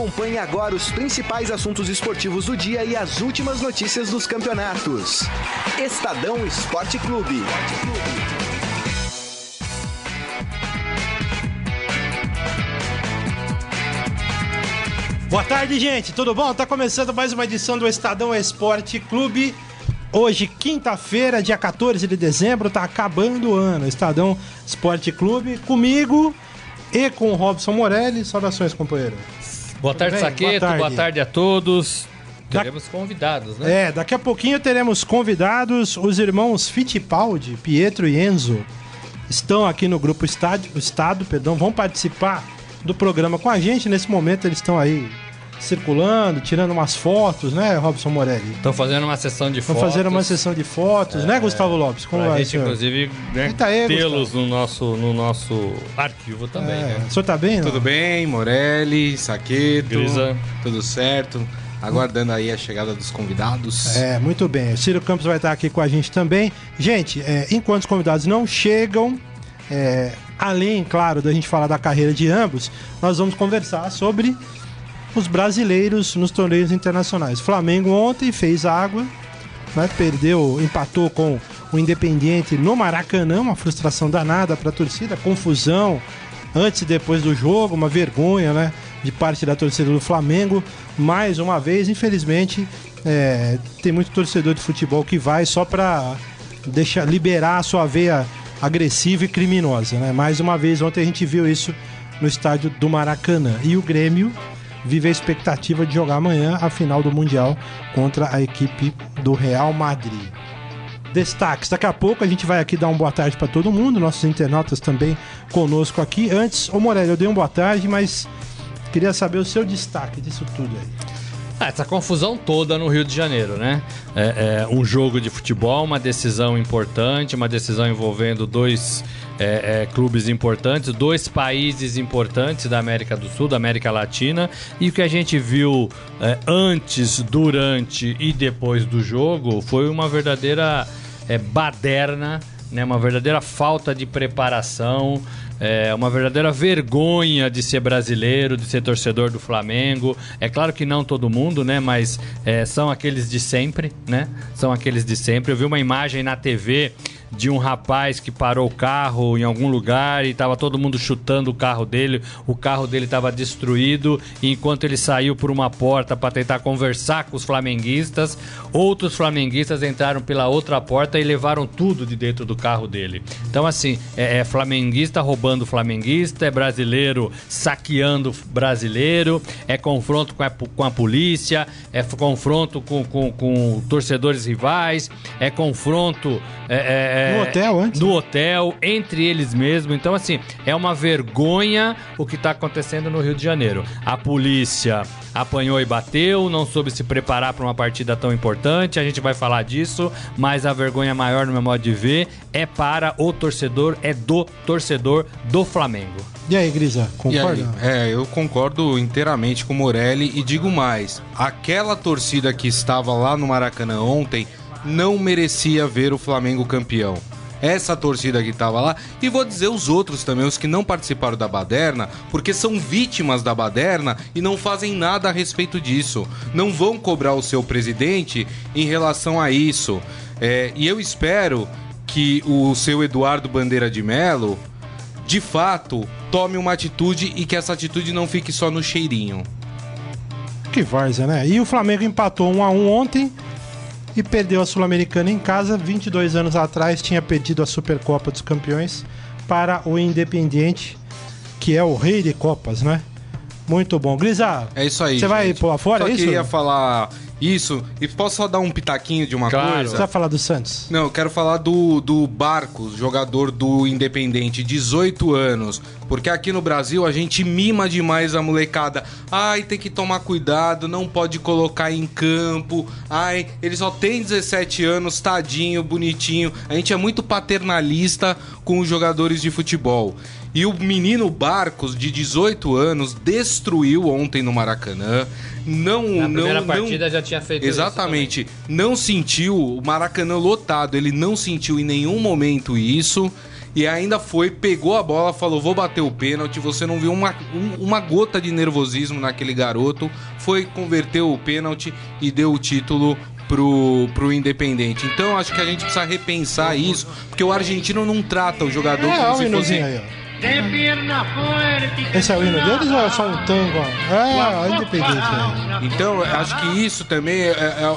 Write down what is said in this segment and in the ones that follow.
Acompanhe agora os principais assuntos esportivos do dia e as últimas notícias dos campeonatos. Estadão Esporte Clube. Boa tarde, gente. Tudo bom? Tá começando mais uma edição do Estadão Esporte Clube. Hoje, quinta-feira, dia 14 de dezembro, tá acabando o ano. Estadão Esporte Clube comigo e com o Robson Morelli. Saudações, companheiro. Boa tarde, bem? Saqueto. Boa Boa tarde. tarde. a todos. Da- Teremos convidados, né? É, daqui a pouquinho teremos convidados os irmãos Fittipaldi, Pietro e Enzo. Estão aqui no grupo Estádio, Estado, perdão, vão participar do programa com a gente. Nesse momento eles estão aí circulando, tirando umas fotos, né, Robson Morelli? Estão fazendo uma sessão de Estão fotos. fazendo uma sessão de fotos, né, Gustavo Lopes? Como vai, gente, senhor? inclusive, né, aí, tê-los no nosso, no nosso arquivo também, É, né? O senhor tá bem? não? Tudo bem, Morelli, Saqueto, Grisa. tudo certo. Aguardando aí a chegada dos convidados. É, muito bem. O Ciro Campos vai estar aqui com a gente também. Gente, é, enquanto os convidados não chegam, é, além, claro, da gente falar da carreira de ambos, nós vamos conversar sobre os brasileiros nos torneios internacionais. Flamengo ontem fez água, né, perdeu, empatou com o Independiente no Maracanã, uma frustração danada para a torcida, confusão antes e depois do jogo, uma vergonha, né, de parte da torcida do Flamengo. Mais uma vez, infelizmente, é, tem muito torcedor de futebol que vai só para deixar liberar a sua veia agressiva e criminosa, né? Mais uma vez, ontem a gente viu isso no estádio do Maracanã. E o Grêmio vive a expectativa de jogar amanhã a final do Mundial contra a equipe do Real Madrid. Destaques. Daqui a pouco a gente vai aqui dar uma boa tarde para todo mundo, nossos internautas também conosco aqui. Antes, ô Morelli, eu dei uma boa tarde, mas queria saber o seu destaque disso tudo aí. Ah, essa confusão toda no Rio de Janeiro, né? É, é um jogo de futebol, uma decisão importante, uma decisão envolvendo dois é, é, clubes importantes, dois países importantes da América do Sul, da América Latina, e o que a gente viu é, antes, durante e depois do jogo foi uma verdadeira é, baderna, né? Uma verdadeira falta de preparação. É uma verdadeira vergonha de ser brasileiro, de ser torcedor do Flamengo. É claro que não todo mundo, né? Mas é, são aqueles de sempre, né? São aqueles de sempre. Eu vi uma imagem na TV de um rapaz que parou o carro em algum lugar e tava todo mundo chutando o carro dele. O carro dele estava destruído e enquanto ele saiu por uma porta para tentar conversar com os flamenguistas, outros flamenguistas entraram pela outra porta e levaram tudo de dentro do carro dele. Então assim, é, é flamenguista roubando flamenguista, é brasileiro saqueando brasileiro, é confronto com a, com a polícia, é confronto com, com, com torcedores rivais, é confronto é, é, No hotel antes? no hotel, entre eles mesmos. Então, assim, é uma vergonha o que está acontecendo no Rio de Janeiro. A polícia apanhou e bateu, não soube se preparar para uma partida tão importante. A gente vai falar disso, mas a vergonha maior, no meu modo de ver, é para o torcedor, é do torcedor do Flamengo. E aí, Grisa, concorda? aí? É, eu concordo inteiramente com o Morelli e digo mais: aquela torcida que estava lá no Maracanã ontem não merecia ver o Flamengo campeão. Essa torcida que estava lá, e vou dizer os outros também, os que não participaram da baderna, porque são vítimas da baderna e não fazem nada a respeito disso. Não vão cobrar o seu presidente em relação a isso. É, e eu espero que o seu Eduardo Bandeira de Melo de fato, tome uma atitude e que essa atitude não fique só no cheirinho. Que várzea, né? E o Flamengo empatou 1 a 1 ontem e perdeu a Sul-Americana em casa. 22 anos atrás tinha perdido a Supercopa dos Campeões para o Independiente, que é o rei de copas, né? Muito bom. Grisa, É isso aí. Você vai pular fora, Só é isso? queria falar isso e posso só dar um pitaquinho de uma Claro. você coisa? vai falar do Santos? Não, eu quero falar do, do Barcos, jogador do Independente, 18 anos. Porque aqui no Brasil a gente mima demais a molecada. Ai, tem que tomar cuidado, não pode colocar em campo. Ai, ele só tem 17 anos, tadinho, bonitinho. A gente é muito paternalista com os jogadores de futebol. E o menino Barcos, de 18 anos, destruiu ontem no Maracanã. Não, Na não, primeira não- partida já tinha feito isso Exatamente. Não sentiu o Maracanã lotado, ele não sentiu em nenhum momento isso. e ainda foi, pegou a bola, falou: vou bater o pênalti. Você não viu uma, um, uma gota de nervosismo naquele garoto. Foi, converteu o pênalti e deu o título pro, pro Independente. Então acho que a gente precisa repensar isso, porque o argentino não trata o jogador É, como se fosse. aí, ó. Esse é o hino deles ou é só um tango? É, é independente. né? Então, acho que isso também é,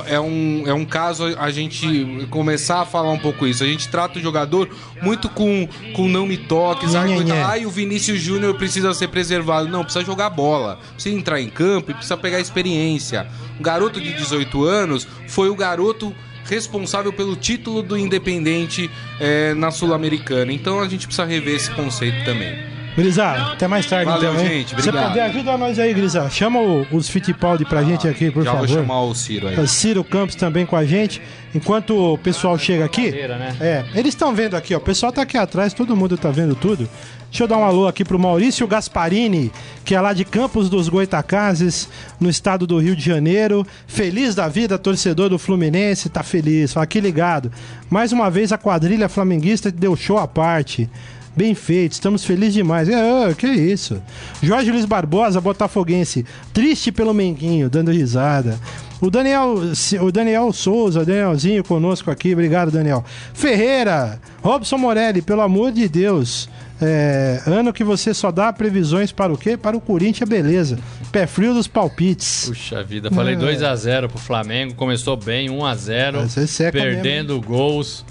é- é um, é um caso a gente começar a falar um pouco isso. A gente trata o jogador muito com, com não me toque, sabe? Nhê, nhê, nhê. Ai, o Vinícius Júnior precisa ser preservado. Não, precisa jogar bola. Precisa entrar em campo e precisa pegar experiência. Um garoto de 18 anos foi o garoto responsável pelo título do Independente eh, na Sul-Americana. Então a gente precisa rever esse conceito também. Grisar, até mais tarde Valeu, então, hein? gente, Você obrigado. puder, ajuda nós aí, Grisar. Chama o- os Fittipaldi pra gente aqui, por Já favor. vou chamar o Ciro aí. Ciro Campos também com a gente. Enquanto o pessoal chega aqui. Né? É, eles estão vendo aqui, ó. O pessoal tá aqui atrás, todo mundo tá vendo tudo. Deixa eu dar um alô aqui pro Maurício Gasparini, que é lá de Campos dos Goitacazes, no estado do Rio de Janeiro. Feliz da vida, torcedor do Fluminense, tá feliz. Fala, aqui ligado. Mais uma vez a quadrilha flamenguista deu show à parte. Bem feito, estamos felizes demais. É, que isso. Jorge Luiz Barbosa, botafoguense, triste pelo Menguinho, dando risada. O Daniel, o Daniel Souza, o Danielzinho conosco aqui, obrigado, Daniel. Ferreira, Robson Morelli, pelo amor de Deus. É, ano que você só dá previsões para o quê? Para o Corinthians, beleza. Pé frio dos palpites. Puxa vida, falei É. 2x0 pro Flamengo, começou bem, 1x0, Mas você seca perdendo gols.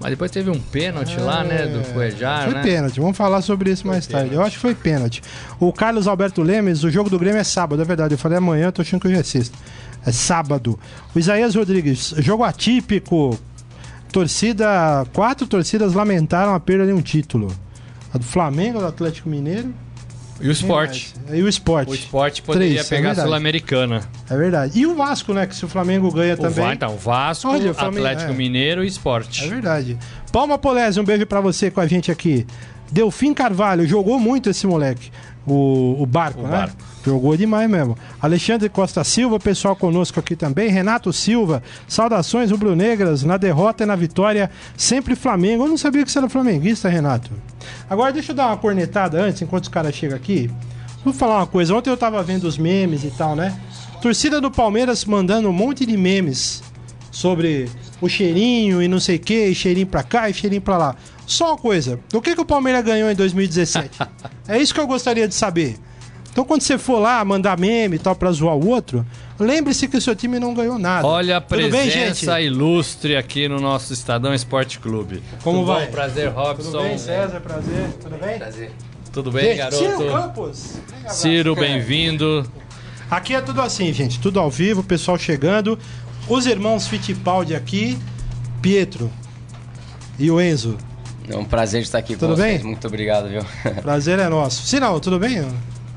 Mas depois teve um pênalti lá, né, do Cuejar, Foi né? pênalti, vamos falar sobre isso mais tarde. Eu acho que foi pênalti. O Carlos Alberto Lemes, o jogo do Grêmio é sábado, é verdade. Eu falei amanhã, tô achando que hoje é sexta. É sábado. O Isaías Rodrigues, jogo atípico. Torcida. Quatro torcidas lamentaram a perda de um título. A do Flamengo, do Atlético Mineiro. E o esporte. E o esporte. O esporte poderia Três, é pegar a verdade. Sul-Americana. É verdade. E o Vasco, né? Que se o Flamengo ganha O também. Va- Então, Vasco, Olha, o Flamengo- Atlético é. Mineiro e É esporte. verdade. Palma Polese, um beijo pra você com a gente aqui. Delfim Carvalho, jogou muito esse moleque. O, o Barco, O né? Barco. Jogou demais mesmo. Alexandre Costa Silva, pessoal conosco aqui também. Renato Silva, saudações rubro-negras na derrota e na vitória. Sempre Flamengo. Eu não sabia que você era flamenguista, Renato. Agora deixa eu dar uma cornetada antes, enquanto os caras chegam aqui. Vou falar uma coisa. Ontem eu tava vendo os memes e tal, né? Torcida do Palmeiras mandando um monte de memes sobre o cheirinho e não sei o que, e cheirinho pra cá e cheirinho pra lá. Só uma coisa, o que, que o Palmeiras ganhou em 2017? é isso que eu gostaria de saber. Então quando você for lá mandar meme e tal pra zoar o outro, lembre-se que o seu time não ganhou nada. Olha a Tudo bem, presença gente? ilustre aqui no nosso Estadão Esporte Clube. Como Tudo vai? Bom? Prazer, Robson. Tudo bem, César? Prazer. Tudo bem? Prazer. Tudo bem, Gente, garoto? Ciro Campos. Ciro, bem-vindo. Aqui é tudo assim, gente. Tudo ao vivo, o pessoal chegando. Os irmãos Fittipaldi aqui, Pietro e o Enzo. É um prazer estar aqui Tudo com vocês. bem? Muito obrigado, viu? Prazer é nosso. Sinal, tudo bem?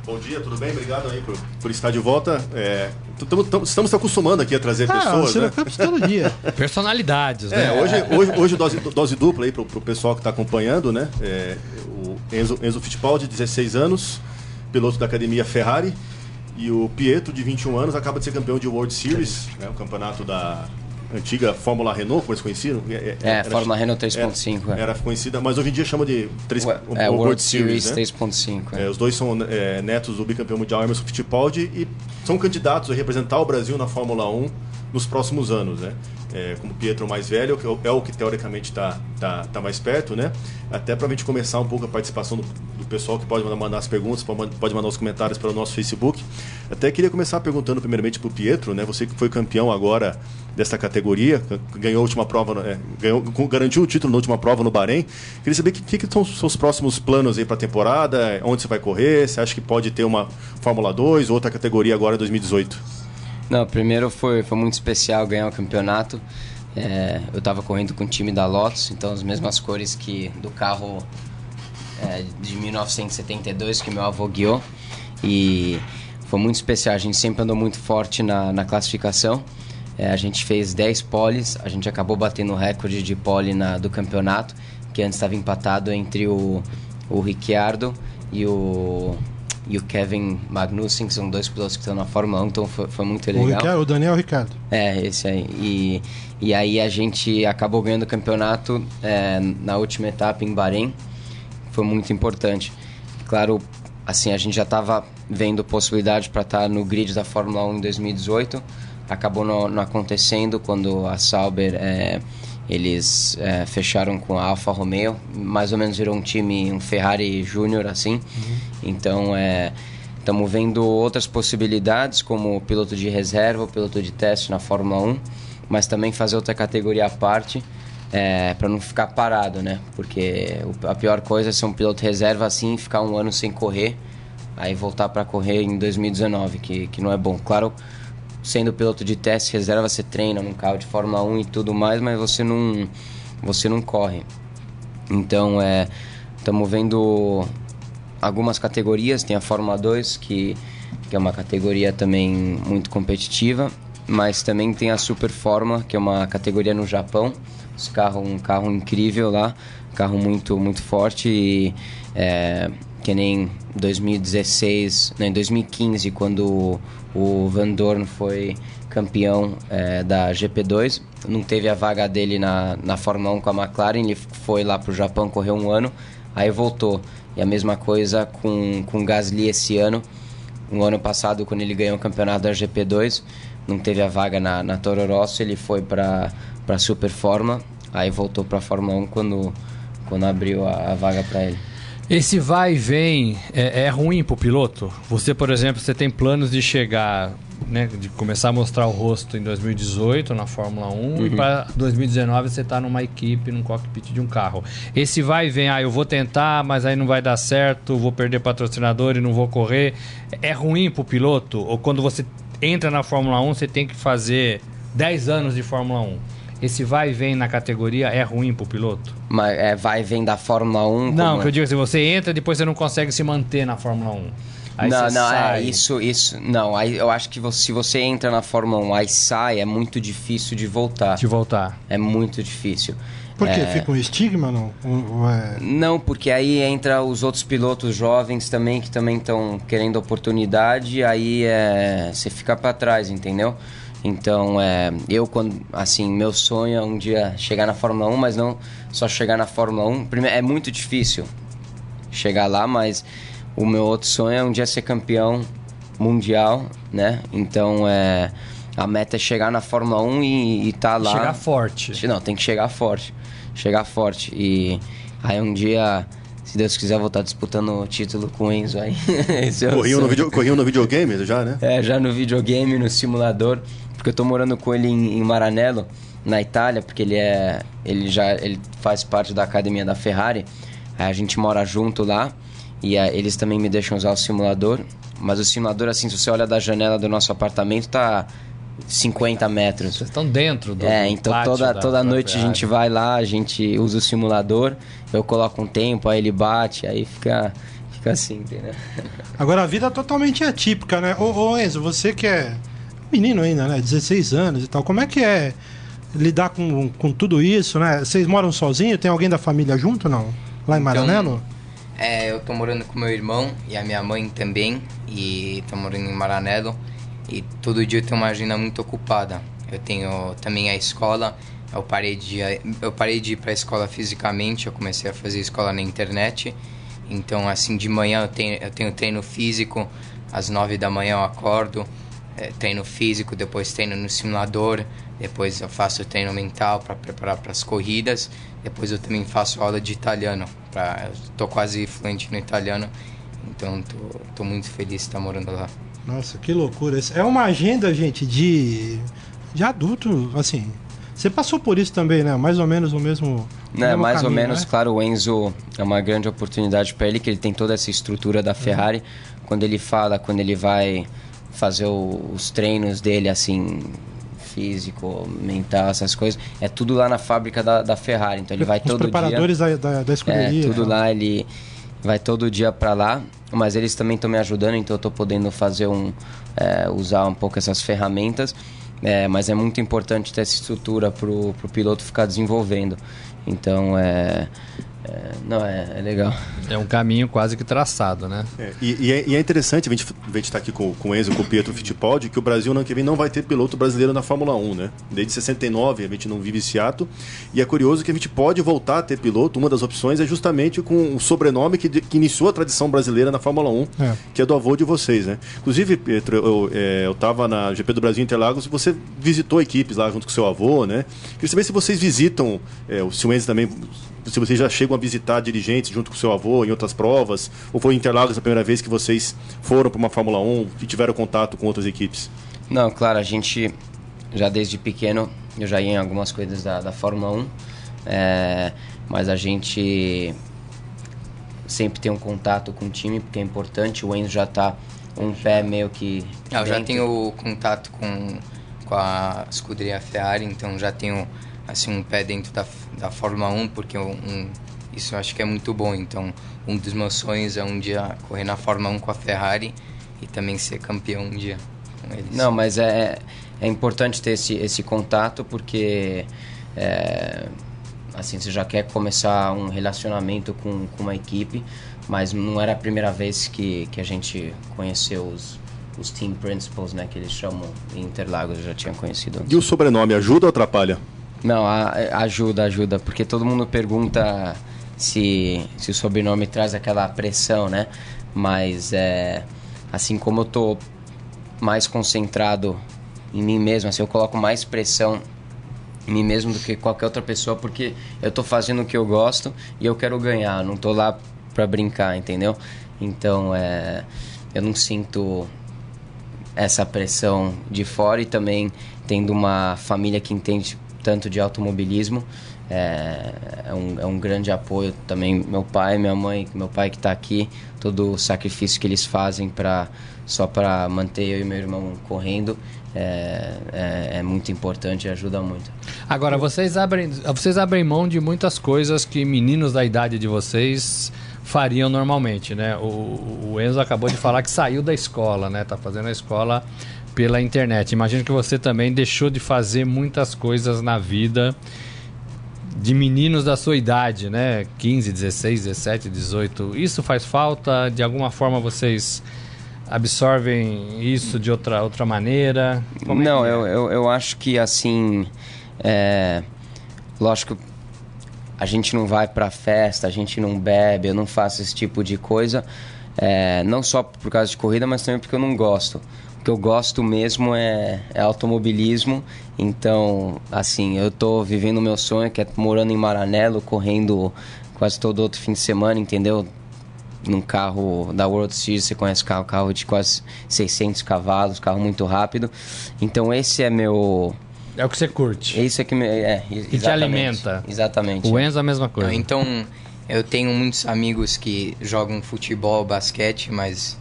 Bom dia, tudo bem? Obrigado aí por, por estar de volta. É, tamo- tamo- estamos se acostumando aqui a trazer Ah, o pessoas, né? Todo dia. Personalidades, É, né? hoje, hoje, hoje dose, dose dupla aí pro, pro pessoal que está acompanhando, né? É, o Enzo, Enzo Fittipaldi, 16 anos, piloto da academia Ferrari. E o Pietro, de 21 anos, acaba de ser campeão de World Series, né? o campeonato da antiga Fórmula Renault, como eles conheciam. É, era- Fórmula Renault 3.5. Era, era conhecida, mas hoje em dia chama de 3, Ué, o- É, o World Series né? 3.5. é. É, os dois são é, netos do bicampeão mundial Emerson Fittipaldi e são candidatos a representar o Brasil na Fórmula 1 nos próximos anos, né? É, como Pietro mais velho, é o- é que teoricamente está tá, tá mais perto, né? Até para a gente começar um pouco a participação do, do pessoal que pode mandar, mandar as perguntas, pode man- pode mandar os comentários para o nosso Facebook. Até queria começar perguntando primeiramente para o Pietro, né? Você que foi campeão agora desta categoria, ganhou a última prova, é, ganhou, garantiu o título na última prova no Bahrein. Queria saber o que, que, que são os seus próximos planos aí para a temporada, onde você vai correr, você acha que pode ter uma Fórmula 2, outra categoria agora em 2018? Não, primeiro foi, foi muito especial ganhar o campeonato. É, eu estava correndo com o time da Lotus, então as mesmas cores que do carro é, de 1972 que meu avô guiou. E foi muito especial, a gente sempre andou muito forte na, na classificação. É, a gente fez 10 poles, a gente acabou batendo o recorde de pole na, do campeonato, que antes estava empatado entre o, o Ricciardo e o e o Kevin Magnussen, que são dois pilotos que estão na Fórmula 1, então foi, foi muito O, legal. Ricardo, o Daniel Ricardo. É, esse aí. E, e aí a gente acabou ganhando o campeonato é, na última etapa em Bahrein. Foi muito importante. Claro, assim, a gente já estava vendo possibilidade para estar no grid da Fórmula 1 em 2018. Acabou não, não acontecendo quando a Sauber é, eles é, fecharam com a Alfa Romeo. Mais ou menos virou um time, um Ferrari Júnior assim. Então, é, Estamos vendo outras possibilidades, como piloto de reserva, piloto de teste na Fórmula 1, mas também fazer outra categoria à parte, é, para não ficar parado, né? Porque a pior coisa é ser um piloto reserva assim e ficar um ano sem correr, aí voltar para correr em 2019, que, que não é bom. Claro, sendo piloto de teste reserva, você treina num carro de Fórmula 1 e tudo mais, mas você não, você não corre. Então, é, estamos vendo algumas categorias. Tem a Fórmula 2, que, que é uma categoria também muito competitiva, mas também tem a Super Fórmula, que é uma categoria no Japão. Esse carro, um carro incrível lá, carro muito, muito forte e é, que nem 2016, não, em 2015, quando o Van Dorn foi campeão é, da GP2, não teve a vaga dele na, na Fórmula 1 com a McLaren, ele foi lá para o Japão, correu um ano, aí voltou. E a mesma coisa com, com o Gasly esse ano. No ano passado, quando ele ganhou o campeonato da GP2, não teve a vaga na, na Toro Rosso, ele foi para a Super Fórmula, aí voltou para a Fórmula 1 quando, quando abriu a, a vaga para ele. Esse vai e vem é, é ruim pro piloto? Você, por exemplo, você tem planos de chegar, né, de começar a mostrar o rosto em 2018 na Fórmula 1 e para 2019 você tá numa equipe, num cockpit de um carro. Esse vai e vem, ah, eu vou tentar, mas aí não vai dar certo, vou perder patrocinador e não vou correr. É ruim pro piloto? Ou quando você entra na Fórmula 1, você tem que fazer 10 anos de Fórmula 1? Esse vai e vem na categoria é ruim pro piloto? Mas é, vai e vem da Fórmula 1. Não, como que é? eu digo assim, você entra e depois você não consegue se manter na Fórmula 1. Aí não, não, sai. é isso, isso. Não, aí eu acho que você- se você entra na Fórmula 1 aí sai, é muito difícil de voltar. De voltar. É muito difícil. Por quê? É, Fica um estigma, não? É- Não, porque aí entra os outros pilotos jovens também que também estão querendo oportunidade, aí é, você fica para trás, entendeu? Então, é, eu quando assim, meu sonho é um dia chegar na Fórmula 1, mas não só chegar na Fórmula 1. Primeiro, é muito difícil chegar lá, mas o meu outro sonho é um dia ser campeão mundial, né? Então, é a meta é chegar na Fórmula 1 e, e tá lá. Chegar forte. Não, tem que chegar forte. Chegar forte. E aí um dia, se Deus quiser, eu vou estar disputando o título com o Enzo aí. É Corriam no, video, corriam no videogame já, né? É, já no videogame, no simulador. Porque eu tô morando com ele em, em Maranello, na Itália, porque ele é. Ele já ele faz parte da academia da Ferrari. Aí a gente mora junto lá. E ah, eles também me deixam usar o simulador. Mas o simulador, assim, se você olha da janela do nosso apartamento, tá 50 metros. Vocês estão dentro do É, então pátio toda, da- toda da noite a Ferrari. gente vai lá, a gente usa o simulador, eu coloco um tempo, aí ele bate, aí fica, fica assim, entendeu? Agora a vida é totalmente atípica, né? Ô, ô Enzo, você que é menino ainda, né? 16 anos e tal, como é que é lidar com, com tudo isso, né? Vocês moram sozinhos? Tem alguém da família junto, não? Lá em Maranello? É, eu tô morando com meu irmão e a minha mãe também, e tô morando em Maranello, e todo dia eu tenho uma agenda muito ocupada. Eu tenho também a escola, eu parei de, eu parei de ir pra escola fisicamente, eu comecei a fazer escola na internet, então assim, de manhã eu tenho, eu tenho treino físico, às nove da manhã eu acordo, é, treino físico, depois treino no simulador, depois eu faço treino mental para preparar para as corridas, depois eu também faço aula de italiano, pra, eu tô quase fluente no italiano, então tô, tô muito feliz de estar morando lá. Nossa, que loucura. É uma agenda, gente, de, de adulto, assim. Você passou por isso também, né? Mais ou menos o mesmo. o Né, mesmo mais ou caminho, menos, né? claro, o Enzo é uma grande oportunidade para ele, que ele tem toda essa estrutura da Ferrari. Quando ele fala, quando ele vai fazer o- os treinos dele, assim, físico, mental, essas coisas, é tudo lá na fábrica da, da Ferrari. Então ele vai Os todo dia. preparadores da, da, da É, escuderia. tudo né? lá, ele vai todo dia pra lá, mas eles também estão me ajudando, então eu tô podendo fazer um. é, usar um pouco essas ferramentas. É, mas é muito importante ter essa estrutura pro, pro piloto ficar desenvolvendo. Então é, é, não, é, é, legal. É um caminho quase que traçado, né? É, e, e, é, e, é, interessante a gente, a gente estar tá aqui com, com o Enzo, com o Pietro Fittipaldi, que o Brasil no ano que vem não vai ter piloto brasileiro na Fórmula 1, né? Desde 69 a gente não vive esse ato. E é curioso que a gente pode voltar a ter piloto. Uma das opções é justamente com o sobrenome que, que iniciou a tradição brasileira na Fórmula 1, é. que é do avô de vocês, né? Inclusive, Pietro, eu, é, eu tava na GP do Brasil Interlagos e você visitou equipes lá junto com seu avô, né? Queria saber se vocês visitam, é, o Enzo também se vocês já chegam a visitar dirigentes junto com seu avô em outras provas, ou foi em Interlagos a primeira vez que vocês foram para uma Fórmula 1 e tiveram contato com outras equipes? Não, claro, a gente já desde pequeno, eu já ia em algumas coisas da, da Fórmula 1, é, mas a gente sempre tem um contato com o time, porque é importante, o Enzo já está um pé meio que. Ah, eu já tenho contato com, com a escuderia Ferrari, então já tenho assim um pé dentro da, da Fórmula 1, porque um, um, isso eu acho que é muito bom. Então, um dos meus sonhos é um dia correr na Fórmula 1 com a Ferrari e também ser campeão um dia com eles. Não, mas é, é importante ter esse, esse contato porque é, assim você já quer começar um relacionamento com, com uma equipe, mas não era a primeira vez que, que a gente conheceu os, os team principals, né, que eles chamam em Interlagos, eu já tinha conhecido. Antes. E o sobrenome ajuda ou atrapalha? Não, a, ajuda, ajuda, porque todo mundo pergunta se, se o sobrenome traz aquela pressão, né? Mas é, assim como eu tô mais concentrado em mim mesmo, assim, eu coloco mais pressão em mim mesmo do que qualquer outra pessoa, porque eu tô fazendo o que eu gosto e eu quero ganhar, não tô lá pra brincar, entendeu? Então, é, eu não sinto essa pressão de fora e também tendo uma família que entende tanto de automobilismo. É, é, um, é um grande apoio também meu pai, minha mãe, meu pai que está aqui, todo o sacrifício que eles fazem para só para manter eu e meu irmão correndo é, é, é, muito importante e ajuda muito. Agora vocês abrem vocês abrem mão de muitas coisas que meninos da idade de vocês fariam normalmente, né? O, o Enzo acabou de falar que saiu da escola, né? Tá fazendo a escola pela internet. Imagino que você também deixou de fazer muitas coisas na vida de meninos da sua idade, né? 15, 16, 17, 18. Isso faz falta? De alguma forma vocês absorvem isso de outra, outra maneira? Como é Não, é? eu, eu, eu, acho que assim. É, lógico, a gente não vai pra festa, a gente não bebe, eu não faço esse tipo de coisa. É, não só por causa de corrida, mas também porque eu não gosto que eu gosto mesmo é, é, automobilismo. Então, assim, eu tô vivendo o meu sonho, que é morando em Maranello, correndo quase todo outro fim de semana, entendeu? Num carro da World Series, você conhece carro, carro de quase 600 cavalos, carro muito rápido. Então, esse é meu... É o que você curte. Isso é que me, é, e te alimenta. Exatamente. O Enzo é a mesma coisa. Então, eu tenho muitos amigos que jogam futebol, basquete, mas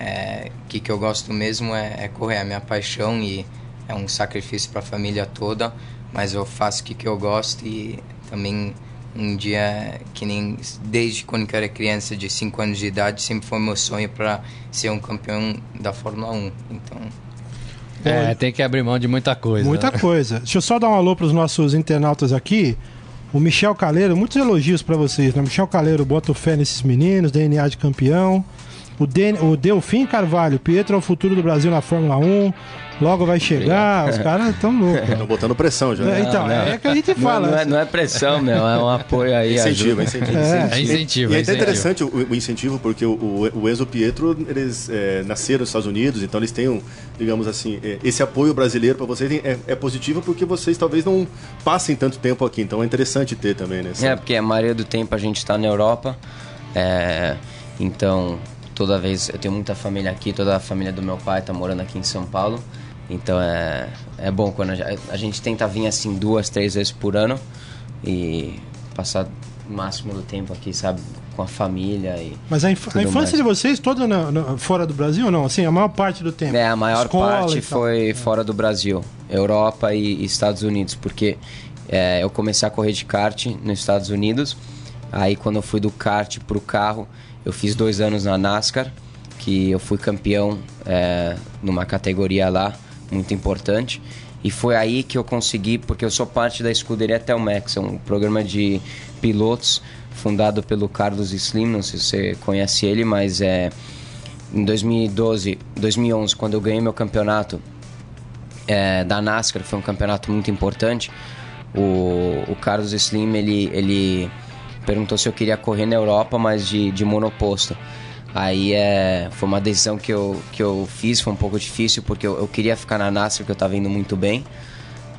é, que que eu gosto mesmo é, é, correr, é a minha paixão e é um sacrifício para a família toda, mas eu faço o que que eu gosto e também um dia que nem desde quando eu era criança de 5 anos de idade sempre foi meu sonho para ser um campeão da Fórmula 1. Então é, tem que abrir mão de muita coisa. Muita coisa. Deixa eu só dar um alô para os nossos internautas aqui. O Michel Caleiro, muitos elogios para vocês, né? Michel Caleiro bota fé nesses meninos, DNA de campeão. O, Den o Delfim Carvalho, Pietro é o futuro do Brasil na Fórmula 1. Logo vai chegar, os caras estão loucos. Estão botando pressão já. Né? Então, não, é que a gente fala. Não, não, é, não é, pressão, meu, é um apoio aí. Incentivo, incentivo. É, é incentivo. E, é, é até interessante o, o, incentivo, porque o, o Enzo Pietro, eles é, nasceram nos Estados Unidos, então eles têm, um, digamos assim, é, esse apoio brasileiro para vocês é, é, positivo porque vocês talvez não passem tanto tempo aqui, então é interessante ter também, né? É, porque a maioria do tempo a gente está na Europa, então toda vez eu tenho muita família aqui, toda a família do meu pai está morando aqui em São Paulo. Então é, é bom quando a, a, gente tenta vir assim duas, três vezes por ano e passar o máximo do tempo aqui, sabe, com a família e Mas a, inf a infância mais. de vocês toda na, na, fora do Brasil ou não? Assim, a maior parte do tempo? É, a maior parte foi fora do Brasil, Europa e, e Estados Unidos, porque é, eu comecei a correr de kart nos Estados Unidos. Aí quando eu fui do kart pro carro, eu fiz dois anos na NASCAR, que eu fui campeão é, numa categoria lá, muito importante. E foi aí que eu consegui, porque eu sou parte da escuderia Telmex, é um programa de pilotos fundado pelo Carlos Slim, não sei se você conhece ele, mas é em 2012, 2011, quando eu ganhei meu campeonato é, da NASCAR, foi um campeonato muito importante. O, o Carlos Slim ele, ele perguntou se eu queria correr na Europa, mas de, de monoposto. Aí é, foi uma decisão que eu, que eu fiz, foi um pouco difícil, porque eu, eu queria ficar na NASCAR, que eu estava indo muito bem.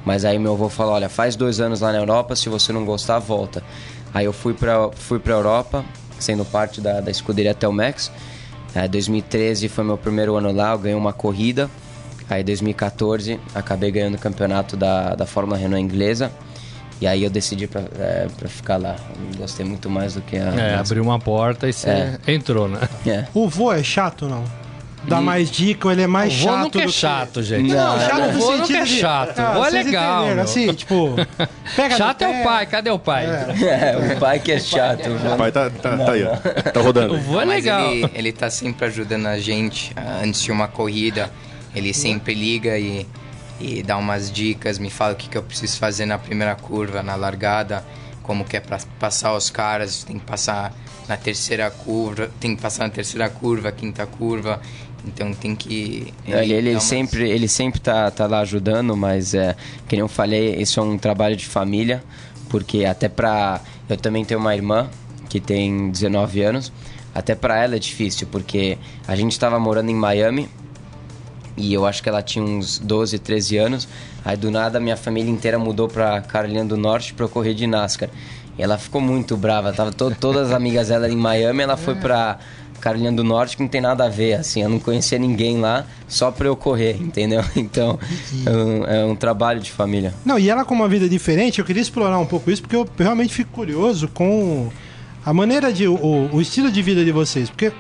Mas aí meu avô falou, olha, faz dois anos lá na Europa, se você não gostar, volta. Aí eu fui para fui pra Europa, sendo parte da, da escuderia Telmex. É, 2013 foi meu primeiro ano lá, eu ganhei uma corrida. Aí 2014 acabei ganhando o campeonato da, da Fórmula Renault inglesa. E aí eu decidi pra, é, pra ficar lá. Gostei muito mais do que a. É, abriu uma porta e você É. entrou, né? É. O vô é chato, não? Dá mais dica, ou ele é mais o vô chato nunca é do que- chato, gente. Não, chato o no vô nunca é de- chato. Ah, o vô é legal. Assim, tipo... Pega Chato é o pai. Cadê o pai? É, o pai que é chato. O pai tá, tá, tá aí, ó. Tá rodando. O vô é legal. ele, ele tá sempre ajudando a gente ah, antes de uma corrida. Ele sempre liga e, e dá umas dicas, me fala o que, que eu preciso fazer na primeira curva, na largada, como que é pra passar os caras, tem que passar na terceira curva, tem que passar na terceira curva, quinta curva. Então tem que. Ele, ele umas- sempre, ele sempre tá, tá lá ajudando, mas é, que eu falei, isso é um trabalho de família, porque até pra. Eu também tenho uma irmã que tem 19 anos, até pra ela é difícil, porque a gente tava morando em Miami e eu acho que ela tinha uns 12, 13 anos. Aí do nada minha família inteira mudou pra Carolina do Norte pra eu correr de NASCAR. E ela ficou muito brava, tava to todas as amigas dela em Miami, ela foi pra Carolina do Norte que não tem nada a ver, assim, eu não conhecia ninguém lá, só pra eu correr, entendeu? Então, é um, é um trabalho de família. Não, e ela com uma vida diferente, eu queria explorar um pouco isso, porque eu realmente fico curioso com a maneira de. o, o estilo de vida de vocês. Porque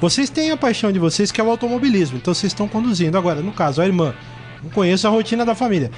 vocês têm a paixão de vocês, que é o automobilismo, então vocês estão conduzindo. Agora, no caso, a irmã, não conheço a rotina da família.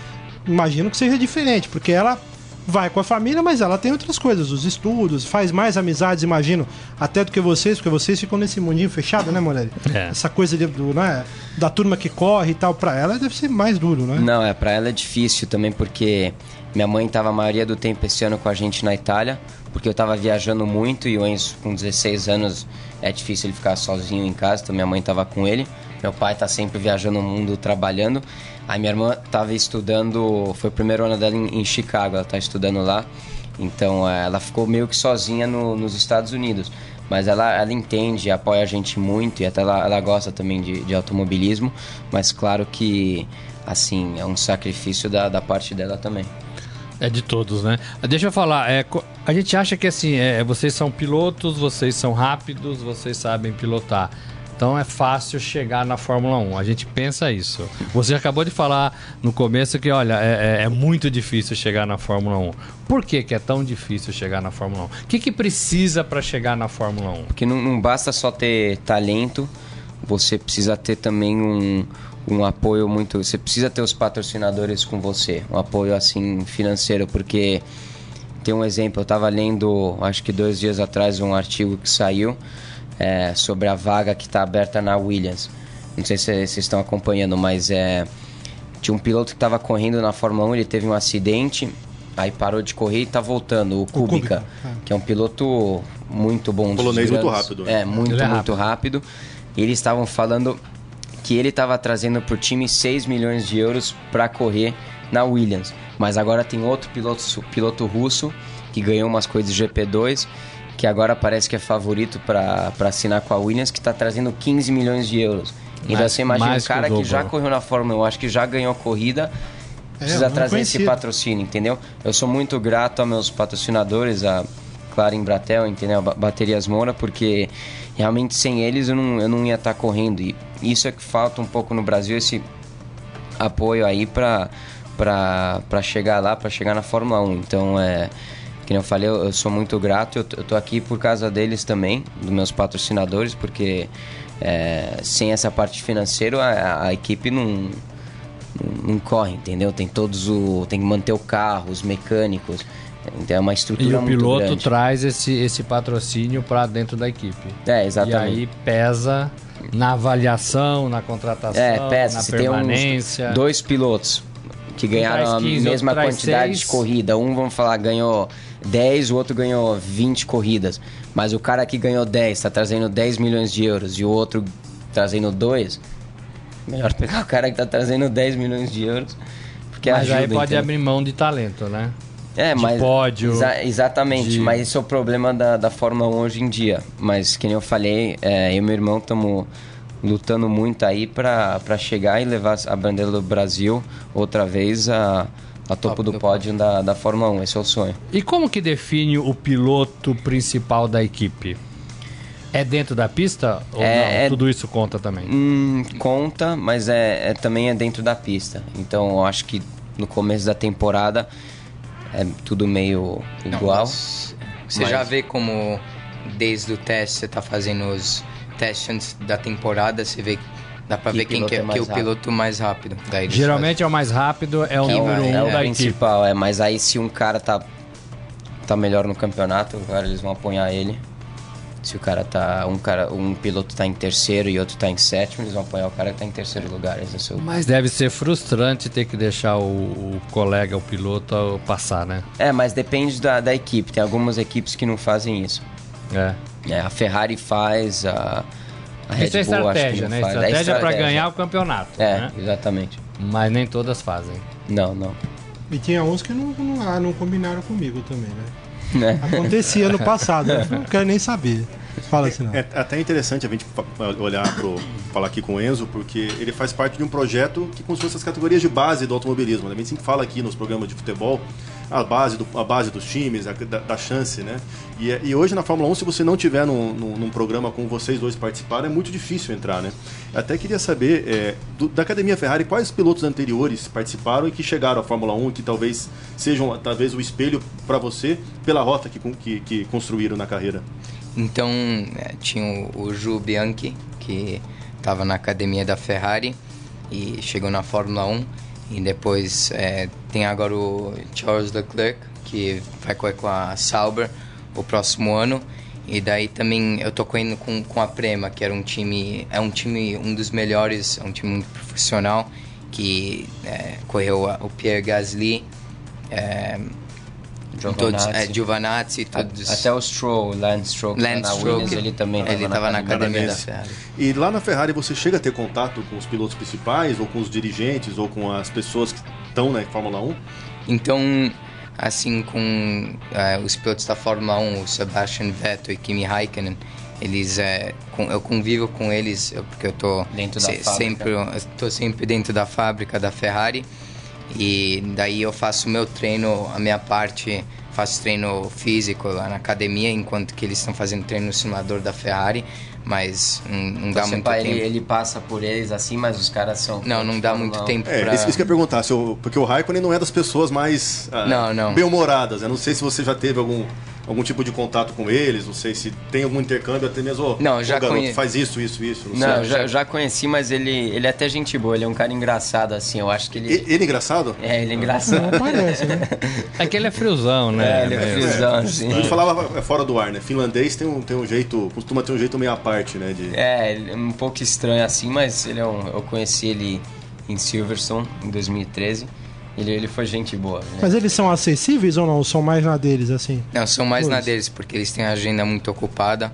Imagino que seja diferente, porque ela vai com a família, mas ela tem outras coisas, os estudos, faz mais amizades, imagino, até do que vocês, porque vocês ficam nesse mundinho fechado, né, Morelli? É. Essa coisa de, do, né, da turma que corre e tal, pra ela deve ser mais duro, né? Não, é, pra ela é difícil também, porque minha mãe tava a maioria do tempo esse ano com a gente na Itália, porque eu tava viajando muito e o Enzo, com 16 anos, é difícil ele ficar sozinho em casa, então minha mãe tava com ele. Meu pai tá sempre viajando o mundo, trabalhando. Aí minha irmã tava estudando, foi o primeiro ano dela em, em Chicago, ela tá estudando lá. Então é, ela ficou meio que sozinha no- nos Estados Unidos. Mas ela, ela entende, apoia a gente muito e até ela, ela gosta também de, de automobilismo. Mas claro que, assim, é um sacrifício da, da parte dela também. É de todos, né? Deixa eu falar, é, a gente acha que assim, é, vocês são pilotos, vocês são rápidos, vocês sabem pilotar. Então é fácil chegar na Fórmula 1. A gente pensa isso. Você acabou de falar no começo que, olha, é, é- é muito difícil chegar na Fórmula 1. Por que, que é tão difícil chegar na Fórmula 1? O que, que precisa para chegar na Fórmula 1? Porque não, não basta só ter talento, você precisa ter também um, um apoio muito. Você precisa ter os patrocinadores com você, um apoio assim financeiro, porque tem um exemplo, eu estava lendo, acho que dois dias atrás, um artigo que saiu é, sobre a vaga que está aberta na Williams. Não sei se vocês estão acompanhando, mas é, tinha um piloto que estava correndo na Fórmula 1, ele teve um acidente, aí parou de correr e está voltando, o Kubica, Kubica, que é um piloto muito bom. um Polonês muito grandes- rápido, né? É, muito, Ele é muito rápido. E eles estavam falando que ele estava trazendo pro time 6 milhões de euros para correr na Williams. Mas agora tem outro piloto, piloto russo que ganhou umas coisas de GP2, que agora parece que é favorito para assinar com a Williams, que está trazendo 15 milhões de euros. Então Mais- você imagina mais um que o cara que, dobro. já correu na Fórmula 1, eu acho que já ganhou corrida, É, precisa não trazer esse conhecia. patrocínio, entendeu? Eu sou muito grato aos meus patrocinadores, a Clara Embratel, entendeu? A Ba- Baterias Moura, porque realmente sem eles eu não, eu não ia estar correndo. E isso é que falta um pouco no Brasil, esse apoio aí pra, pra chegar lá, pra chegar na Fórmula 1. Então, é, que eu falei, eu, eu sou muito grato. Eu, eu tô aqui por causa deles também, dos meus patrocinadores, porque é, sem essa parte financeira a, a equipe não, não, corre, entendeu? Tem todos o. Tem que manter o carro, os mecânicos. Então é uma estrutura E o muito piloto grande. traz esse, esse patrocínio para dentro da equipe. É, E exatamente. aí pesa na avaliação, na contratação, É, pesa. na Se tem uns permanência. dois pilotos que ganharam traz a 15, mesma quantidade seis. de corrida, um, vamos falar, ganhou 10, o outro ganhou 20 corridas. Mas o cara que ganhou 10 está trazendo 10 milhões de euros e o outro trazendo 2. Melhor pegar o cara que está trazendo 10 milhões de euros. Porque Mas ajuda, aí pode abrir mão de talento, né? É, de mas. pódio, exa- exatamente, de- mas isso é o problema da, da Fórmula 1 hoje em dia. Mas, que nem eu falei, é, eu e meu irmão estamos lutando muito aí para chegar e levar a bandeira do Brasil outra vez a, a topo do pódio da, da Fórmula 1. Esse é o sonho. E como que define o piloto principal da equipe? É dentro da pista ou É- não? é- Tudo isso conta também. Hum, conta, mas é, é- também é dentro da pista. Então, eu acho que no começo da temporada é tudo meio Não, igual. mas Você Mas- já vê como desde o teste você tá fazendo os testes antes da temporada, você vê dá pra Que ver quem que é, é que é o piloto mais rápido. Daí Geralmente é o mais rápido, é o Que número um é, o da equipe. principal, é. Mas aí se um cara tá, tá melhor no campeonato, cara, eles vão apoiar ele. Se o cara tá. Um, cara, um piloto tá em terceiro e outro tá em sétimo, eles vão apoiar o cara que tá em terceiro lugar. É. Mas deve ser frustrante ter que deixar o, o colega, o piloto, passar, né? É, mas depende da, da equipe. Tem algumas equipes que não fazem isso. É. É, a Ferrari faz, a, a Red Isso é Bull acho que estratégia, não né? faz. É Estratégia para estratégia. ganhar o campeonato. É, né? exatamente. Mas nem todas fazem. Não, não. E tinha uns que não, não, ah, não combinaram comigo também, né? Né? Acontecia no passado, eu não quero nem saber. Fala assim, não. É até interessante a gente olhar pro falar aqui com o Enzo, porque ele faz parte de um projeto que construiu essas categorias de base do automobilismo. né? A gente sempre fala aqui nos programas de futebol a base, do, a base dos times, a- da, da chance, né? E, é- e hoje na Fórmula 1, se você não tiver num, num, num programa com vocês dois participarem, é muito difícil entrar, né? Até queria saber, é, do- da Academia Ferrari, quais pilotos anteriores participaram e que chegaram à Fórmula 1 e que talvez sejam talvez o espelho para você pela rota que, que, que construíram na carreira? Então, é, tinha o, o Ju Bianchi, que estava na academia da Ferrari e chegou na Fórmula 1. E depois é, tem agora o Charles Leclerc, que vai correr com a Sauber o próximo ano. E daí também eu tô correndo com, com a Prema, que era um time, é um time, um dos melhores, é um time muito profissional, que é, correu a- o Pierre Gasly, é, todos, é. Giovanazzi, todos... Até o Stroll, o Lance Stroll, Lance na Stroll, Williams, que- ele também ele tava na academia da. Ferrari. E lá na Ferrari você chega a ter contato com os pilotos principais, ou com os dirigentes, ou com as pessoas que estão na Fórmula 1? Então, assim, com é, os pilotos da Fórmula 1, o Sebastian Vettel e Kimi Raikkonen, eles, é, com- eu convivo com eles, porque eu tô, Dentro da fábrica. sempre, eu tô sempre dentro da fábrica da Ferrari, e daí eu faço o meu treino, a minha parte, faço treino físico lá na academia, enquanto que eles estão fazendo treino no simulador da Ferrari, mas não, não dá Você muito pa- tempo. ele, ele passa por eles assim, mas os caras são. Não, não dá muito Não. tempo É, pra... isso, isso que eu ia perguntar, se o- porque o Raikkonen não é das pessoas mais ah, Não, não. bem-humoradas. Eu não sei se você já teve algum, algum tipo de contato com eles, não sei se tem algum intercâmbio, até mesmo, Não, já garoto, conhe- faz isso, isso, isso. Não, Não, já, eu já conheci, mas ele, ele é até gente boa, ele é um cara engraçado, assim, eu acho que ele. Ele é engraçado? É, ele é engraçado. Não parece, né? É que ele é friozão, né? É, ele é Meio- friozão, assim. A gente falava é, fora do ar, né? Finlandês tem um, tem um jeito, costuma ter um jeito meio à parte, né? De... É, é um pouco estranho assim, mas ele é um, eu conheci ele em Silverstone em 2013. Ele, ele foi gente boa. né? Mas eles são acessíveis ou não? São mais na deles, assim? Não, são mais na Pois. deles, porque eles têm a agenda muito ocupada.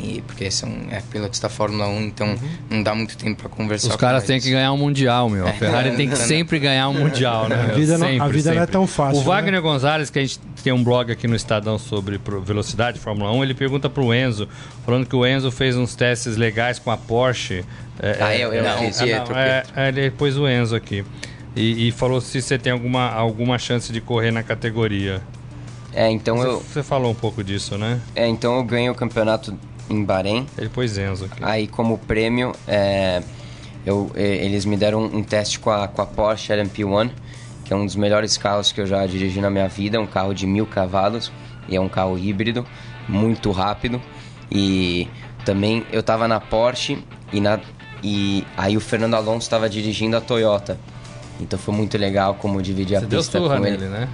E porque são é, pilotos da Fórmula 1, então não dá muito tempo pra conversar Os com caras eles. têm que ganhar um mundial, meu. A Ferrari tem que sempre ganhar um mundial, né? A vida não- a vida não é tão fácil, O Wagner Gonzalez, que a gente tem um blog aqui no Estadão sobre velocidade, Fórmula 1, ele pergunta pro Enzo, falando que o Enzo fez uns testes legais com a Porsche. É, Ah, é, eu- eu não, fiz. é, não, é, é, ele pôs o Enzo aqui. E, e falou se você tem alguma, alguma chance de correr na categoria. É, então Você, eu, você falou um pouco disso, né? é, então eu ganhei o campeonato em Bahrein. Ele pôs Enzo aqui. Aí, como prêmio, é, eu, eles me deram um, um teste com a, com a Porsche LMP1, que é um dos melhores carros que eu já dirigi na minha vida. É um carro de mil cavalos e é um carro híbrido, muito rápido. E também eu tava na Porsche e, na, e aí o Fernando Alonso estava dirigindo a Toyota. Então foi muito legal como dividir a Você deu pista surra com nele, ele. né?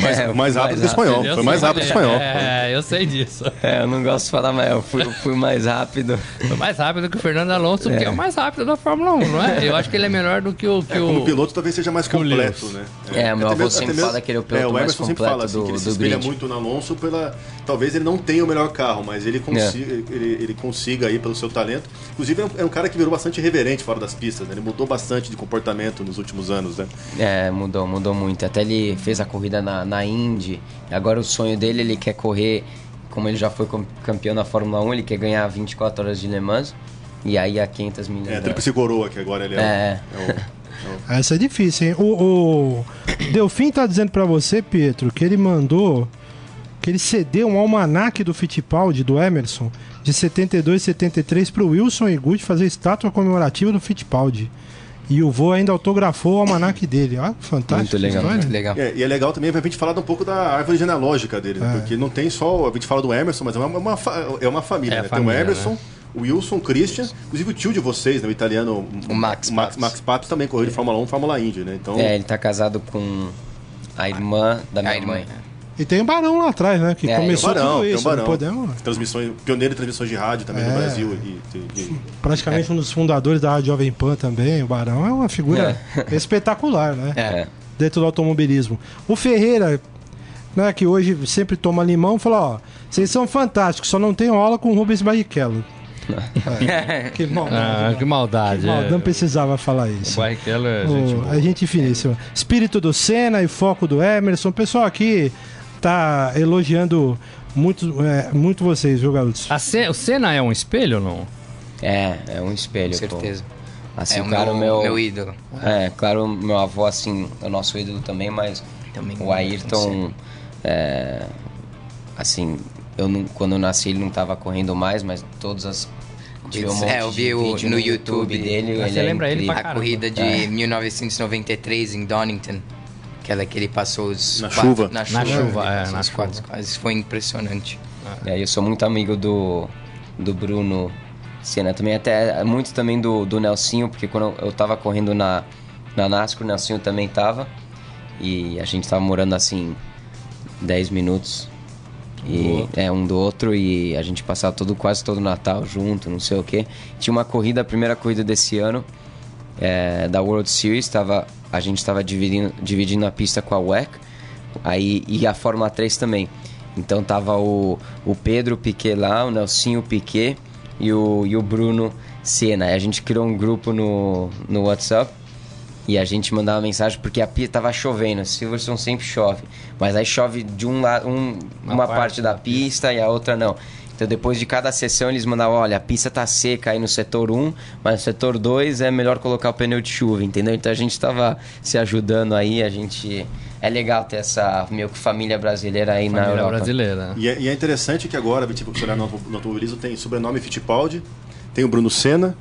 Mais, mais rápido que o espanhol. Eu Foi mais rápido que o espanhol. É, eu sei disso. É, eu não gosto de falar, mas eu fui, fui mais rápido. Foi mais rápido que o Fernando Alonso, que é o mais rápido da Fórmula 1, não é? Eu acho que ele é melhor do que o. Que É, o... como piloto talvez seja mais completo, Lewis. né? É, meu até avô mesmo- sempre mesmo- fala que ele é o piloto o mais Emerson sempre completo fala assim, do- que ele se espelha grid. muito no Alonso pela... Talvez ele não tenha o melhor carro, mas ele consiga, ele, ele consiga aí pelo seu talento. Inclusive é um, é um cara que virou bastante irreverente fora das pistas, né? Ele mudou bastante de comportamento nos últimos anos, né? É, mudou, mudou muito. Até ele fez a corrida na, na Indy. Agora o sonho dele, ele quer correr, como ele já foi campeão na Fórmula 1, ele quer ganhar 24 horas de Le Mans. E aí a 500 milhas. É, da- tríplice coroa que agora ele é, É. o- é o- Essa é difícil, hein? O, o Delfim tá dizendo pra você, Pietro, que ele mandou. Que ele cedeu um almanaque do Fittipaldi, do Emerson, de 72 e 73 pro Wilson e Good fazer estátua comemorativa do Fittipaldi. E o vô ainda autografou o almanaque dele. Ó, fantástico. Muito legal. Muito legal. É, e é legal também a gente falar um pouco da árvore genealógica dele, né? É. porque não tem só. A gente fala do Emerson, mas é uma, uma é uma família. É né? família, tem o Emerson, o Wilson, o Christian, inclusive o tio de vocês, né? o italiano O Max Max. Max Papis também correu de Fórmula 1 Fórmula Indy, né? Então, É, ele tá casado com a irmã da minha A irmã. E tem o Barão lá atrás, né? Que É, começou tem barão, tudo tem isso. Não barão. podemos. Transmissões, pioneiro de transmissões de rádio também É. no Brasil. E, e- Praticamente um dos fundadores da Rádio Jovem Pan também. O Barão é uma figura espetacular, né? É. dentro do automobilismo. O Ferreira, né, que hoje sempre toma limão, falou: ó, vocês são fantásticos, só não tenho aula com o Rubens Barrichello. É, que maldade. Ah, não. que maldade. Que mal- é. não precisava falar O isso. Barrichello é O- gente boa. a gente finíssima. Espírito do Senna e foco do Emerson. O pessoal aqui tá elogiando muito, é, muito vocês, viu, garotos? A Ce- O Senna é um espelho ou não? É, é um espelho. Com pô. certeza. Assim, é o claro, meu, meu, ídolo. É, claro, meu avô, assim, é o nosso ídolo também, mas Também o Ayrton, é, assim, eu não, quando eu nasci ele não tava correndo mais, mas todas as... tive um monte É, eu vi de o- vídeo no YouTube. dele. Mas ele você é lembra ele pra A corrida de É. 1993 em Donington. Aquela que ele passou os Na quatro- chuva. Na Na chuva, chuva, ele é, passou na os quatro quase. Foi impressionante. É, eu sou muito amigo do, do Bruno Senna também, até muito também do, do Nelsinho, porque quando eu tava correndo na, na NASCAR, o Nelsinho também tava. E a gente tava morando assim 10 minutos. E é um do outro e a gente passava todo, quase todo o Natal junto, não sei o que. Tinha uma corrida, a primeira corrida desse ano é, da World Series, tava, a gente estava dividindo, dividindo a pista com a WEC, aí e a Fórmula 3 também. Então tava o, o Pedro Piquet lá, o Nelsinho Piquet e o, e o Bruno Senna. A gente criou um grupo no, no WhatsApp e a gente mandava mensagem porque a pista tava chovendo. Silverstone sempre chove, mas aí chove de um lado, um, uma, parte parte, da, da pista e a outra não. Então depois de cada sessão eles mandavam, olha, a pista tá seca aí no setor 1, mas no setor 2 é melhor colocar o pneu de chuva, entendeu? Então a gente tava se ajudando aí, a gente é legal ter essa meio que família brasileira aí na Família Europa. brasileira. E é, e é interessante que agora, tipo, se olhar no, no automobilismo, tem sobrenome Fittipaldi, tem o Bruno Senna,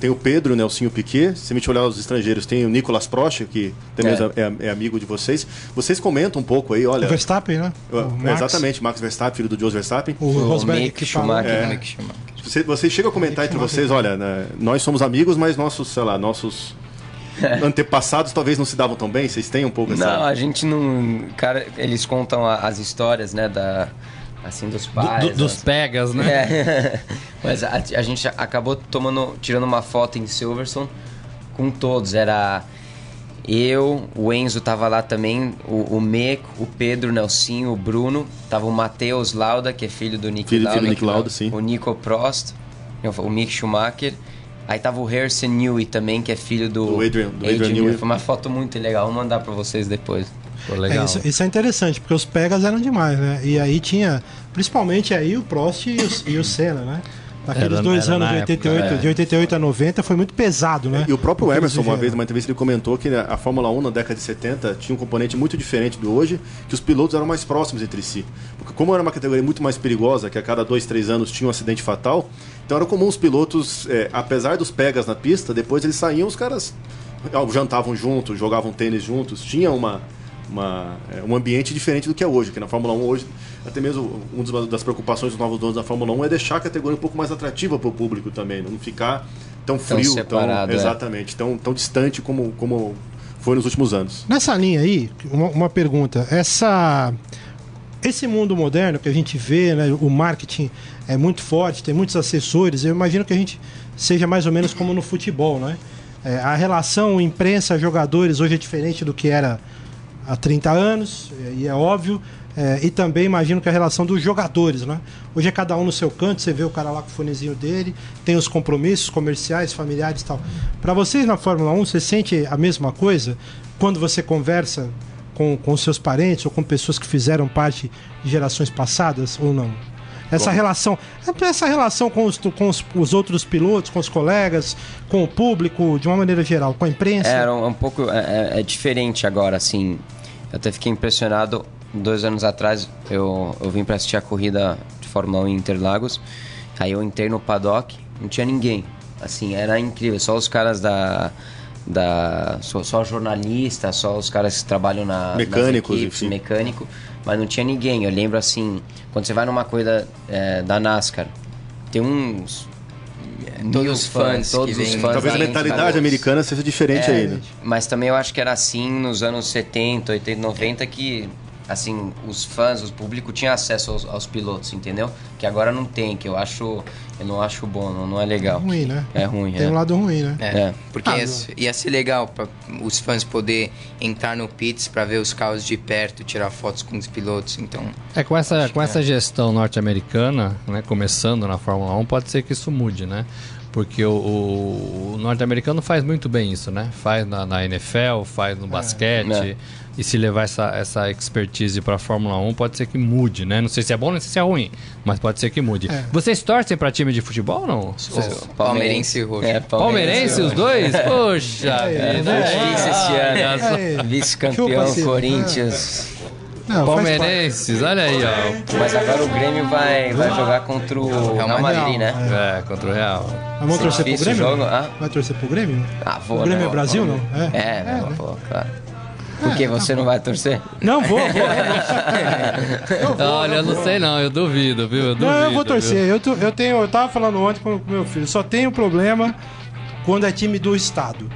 tem o Pedro, Nelsinho Piquet. Se a gente olhar os estrangeiros, tem o Nicolas Prost, que também É. é. é amigo de vocês. Vocês comentam um pouco aí, olha. O Verstappen, né? o- O Max, exatamente, Max Verstappen, filho do Joe Verstappen. O, O Rosberg Mick. Schumacher. É. Mick Schumacher. Você, vocês chegam a comentar entre vocês, olha, né, nós somos amigos, mas nossos, sei lá, nossos antepassados talvez não se davam tão bem. Vocês têm um pouco essa. Não, a gente não. Cara, eles contam a- as histórias, né, da. Assim, dos Do- pais. do- dos as- pegas, né? É. Mas a, a gente acabou tomando, tirando uma foto em Silverstone com todos. Era eu, o Enzo tava lá também, o, o Meco, o Pedro, o Nelsinho, o Bruno. Tava o Matheus Lauda, que é filho do Nick Filho- Lauda. filho do Nick Lauda, sim. O Nico Prost, o Mick Schumacher. Aí tava o Harrison Newey também, que é filho do, Do Adrian- do Adrian Newey. Foi uma foto muito legal, vou mandar pra vocês depois. Pô, É, legal. isso, isso é interessante, porque os pegas eram demais, né? E aí tinha, principalmente aí o Prost e o, e o Senna, né? Naqueles Era- dois era anos de 88, época, é. de 88 a 90 foi muito pesado, né? E o próprio Emerson, uma vez, numa entrevista, ele comentou que a Fórmula 1 na década de 70 tinha um componente muito diferente do hoje, que os pilotos eram mais próximos entre si. Porque como era uma categoria muito mais perigosa, que a cada dois, três anos tinha um acidente fatal, então era comum os pilotos, é, apesar dos pegas na pista, depois eles saíam, os caras jantavam juntos, jogavam tênis juntos, tinha uma, uma, é, um ambiente diferente do que é hoje, que na Fórmula 1 hoje, até mesmo uma das preocupações dos novos donos da Fórmula 1 é deixar a categoria um pouco mais atrativa para o público também, não ficar tão frio, tão, separado, é. exatamente, tão, tão distante como, como foi nos últimos anos. Nessa linha aí, uma, uma pergunta. Essa, esse mundo moderno que a gente vê, né, o marketing é muito forte, tem muitos assessores. Eu imagino que a gente seja mais ou menos como no futebol, né? É, a relação imprensa-jogadores hoje é diferente do que era há 30 anos, e é óbvio. É, e também imagino que a relação dos jogadores, né? Hoje é cada um no seu canto, você vê o cara lá com o fonezinho dele, tem os compromissos comerciais, familiares e tal. Para vocês na Fórmula 1, você sente a mesma coisa quando você conversa com, com seus parentes ou com pessoas que fizeram parte de gerações passadas ou não? Essa Como? relação, essa relação com, os, com os, os outros pilotos, com os colegas, com o público, de uma maneira geral, com a imprensa. É, era um, um pouco é, é- é diferente agora, assim. Eu até fiquei impressionado. Dois anos atrás eu, eu vim para assistir a corrida de Fórmula 1 em Interlagos. Aí eu entrei no paddock, não tinha ninguém. Assim, era incrível. Só os caras da. da só, só jornalistas, só os caras que trabalham na. Mecânicos, equipes, enfim. mecânico. Mas não tinha ninguém. Eu lembro assim, quando você vai numa corrida é, da NASCAR, tem uns. Todos os fãs que todos os vêm- fãs Talvez a mentalidade americana seja diferente É, aí, né? Mas também eu acho que era assim nos anos 70, 80, 90 que assim, os fãs, o público tinha acesso aos, aos pilotos, entendeu? Que agora não tem, que eu acho, eu não acho bom, não, não é legal. ruim, né? É ruim, Tem é. um lado ruim, né? É, É. porque Ah, ia, ia ser legal para os fãs poder entrar no pits para ver os carros de perto, tirar fotos com os pilotos. Então, É, com essa, com essa gestão norte-americana, né, começando na Fórmula 1, pode ser que isso mude, né? Porque o, o- o norte-americano faz muito bem isso, né? Faz na, na NFL, faz no basquete. É. E se levar essa, essa expertise pra Fórmula 1, pode ser que mude, né? Não sei se é bom, não sei se é ruim, mas pode ser que mude. É. Vocês torcem pra time de futebol ou não? Vocês- palmeirense e roxo. É, Palmeirense, os dois? Poxa É, vida. né? Difícil esse ano. É. Chupa, Vice-campeão. Corinthians. Não, faz parte. Palmeirenses, olha aí, ó. Mas agora o Grêmio vai, vai jogar contra o Real Madrid, né? É, contra o Real. Vamos torcer pro Grêmio? jogo, ah? Vai torcer pro Grêmio? Ah, vou, O Grêmio né? é Brasil, não? É, É, É, não, né? pô, claro. Por que você não vai torcer? Não, vou, vou. Vou, Olha, eu não sei não, eu duvido, viu? Eu duvido, Não, eu vou viu? torcer. Eu, tô- eu tenho, eu tava falando ontem com o meu filho, só tenho problema quando é time do estado.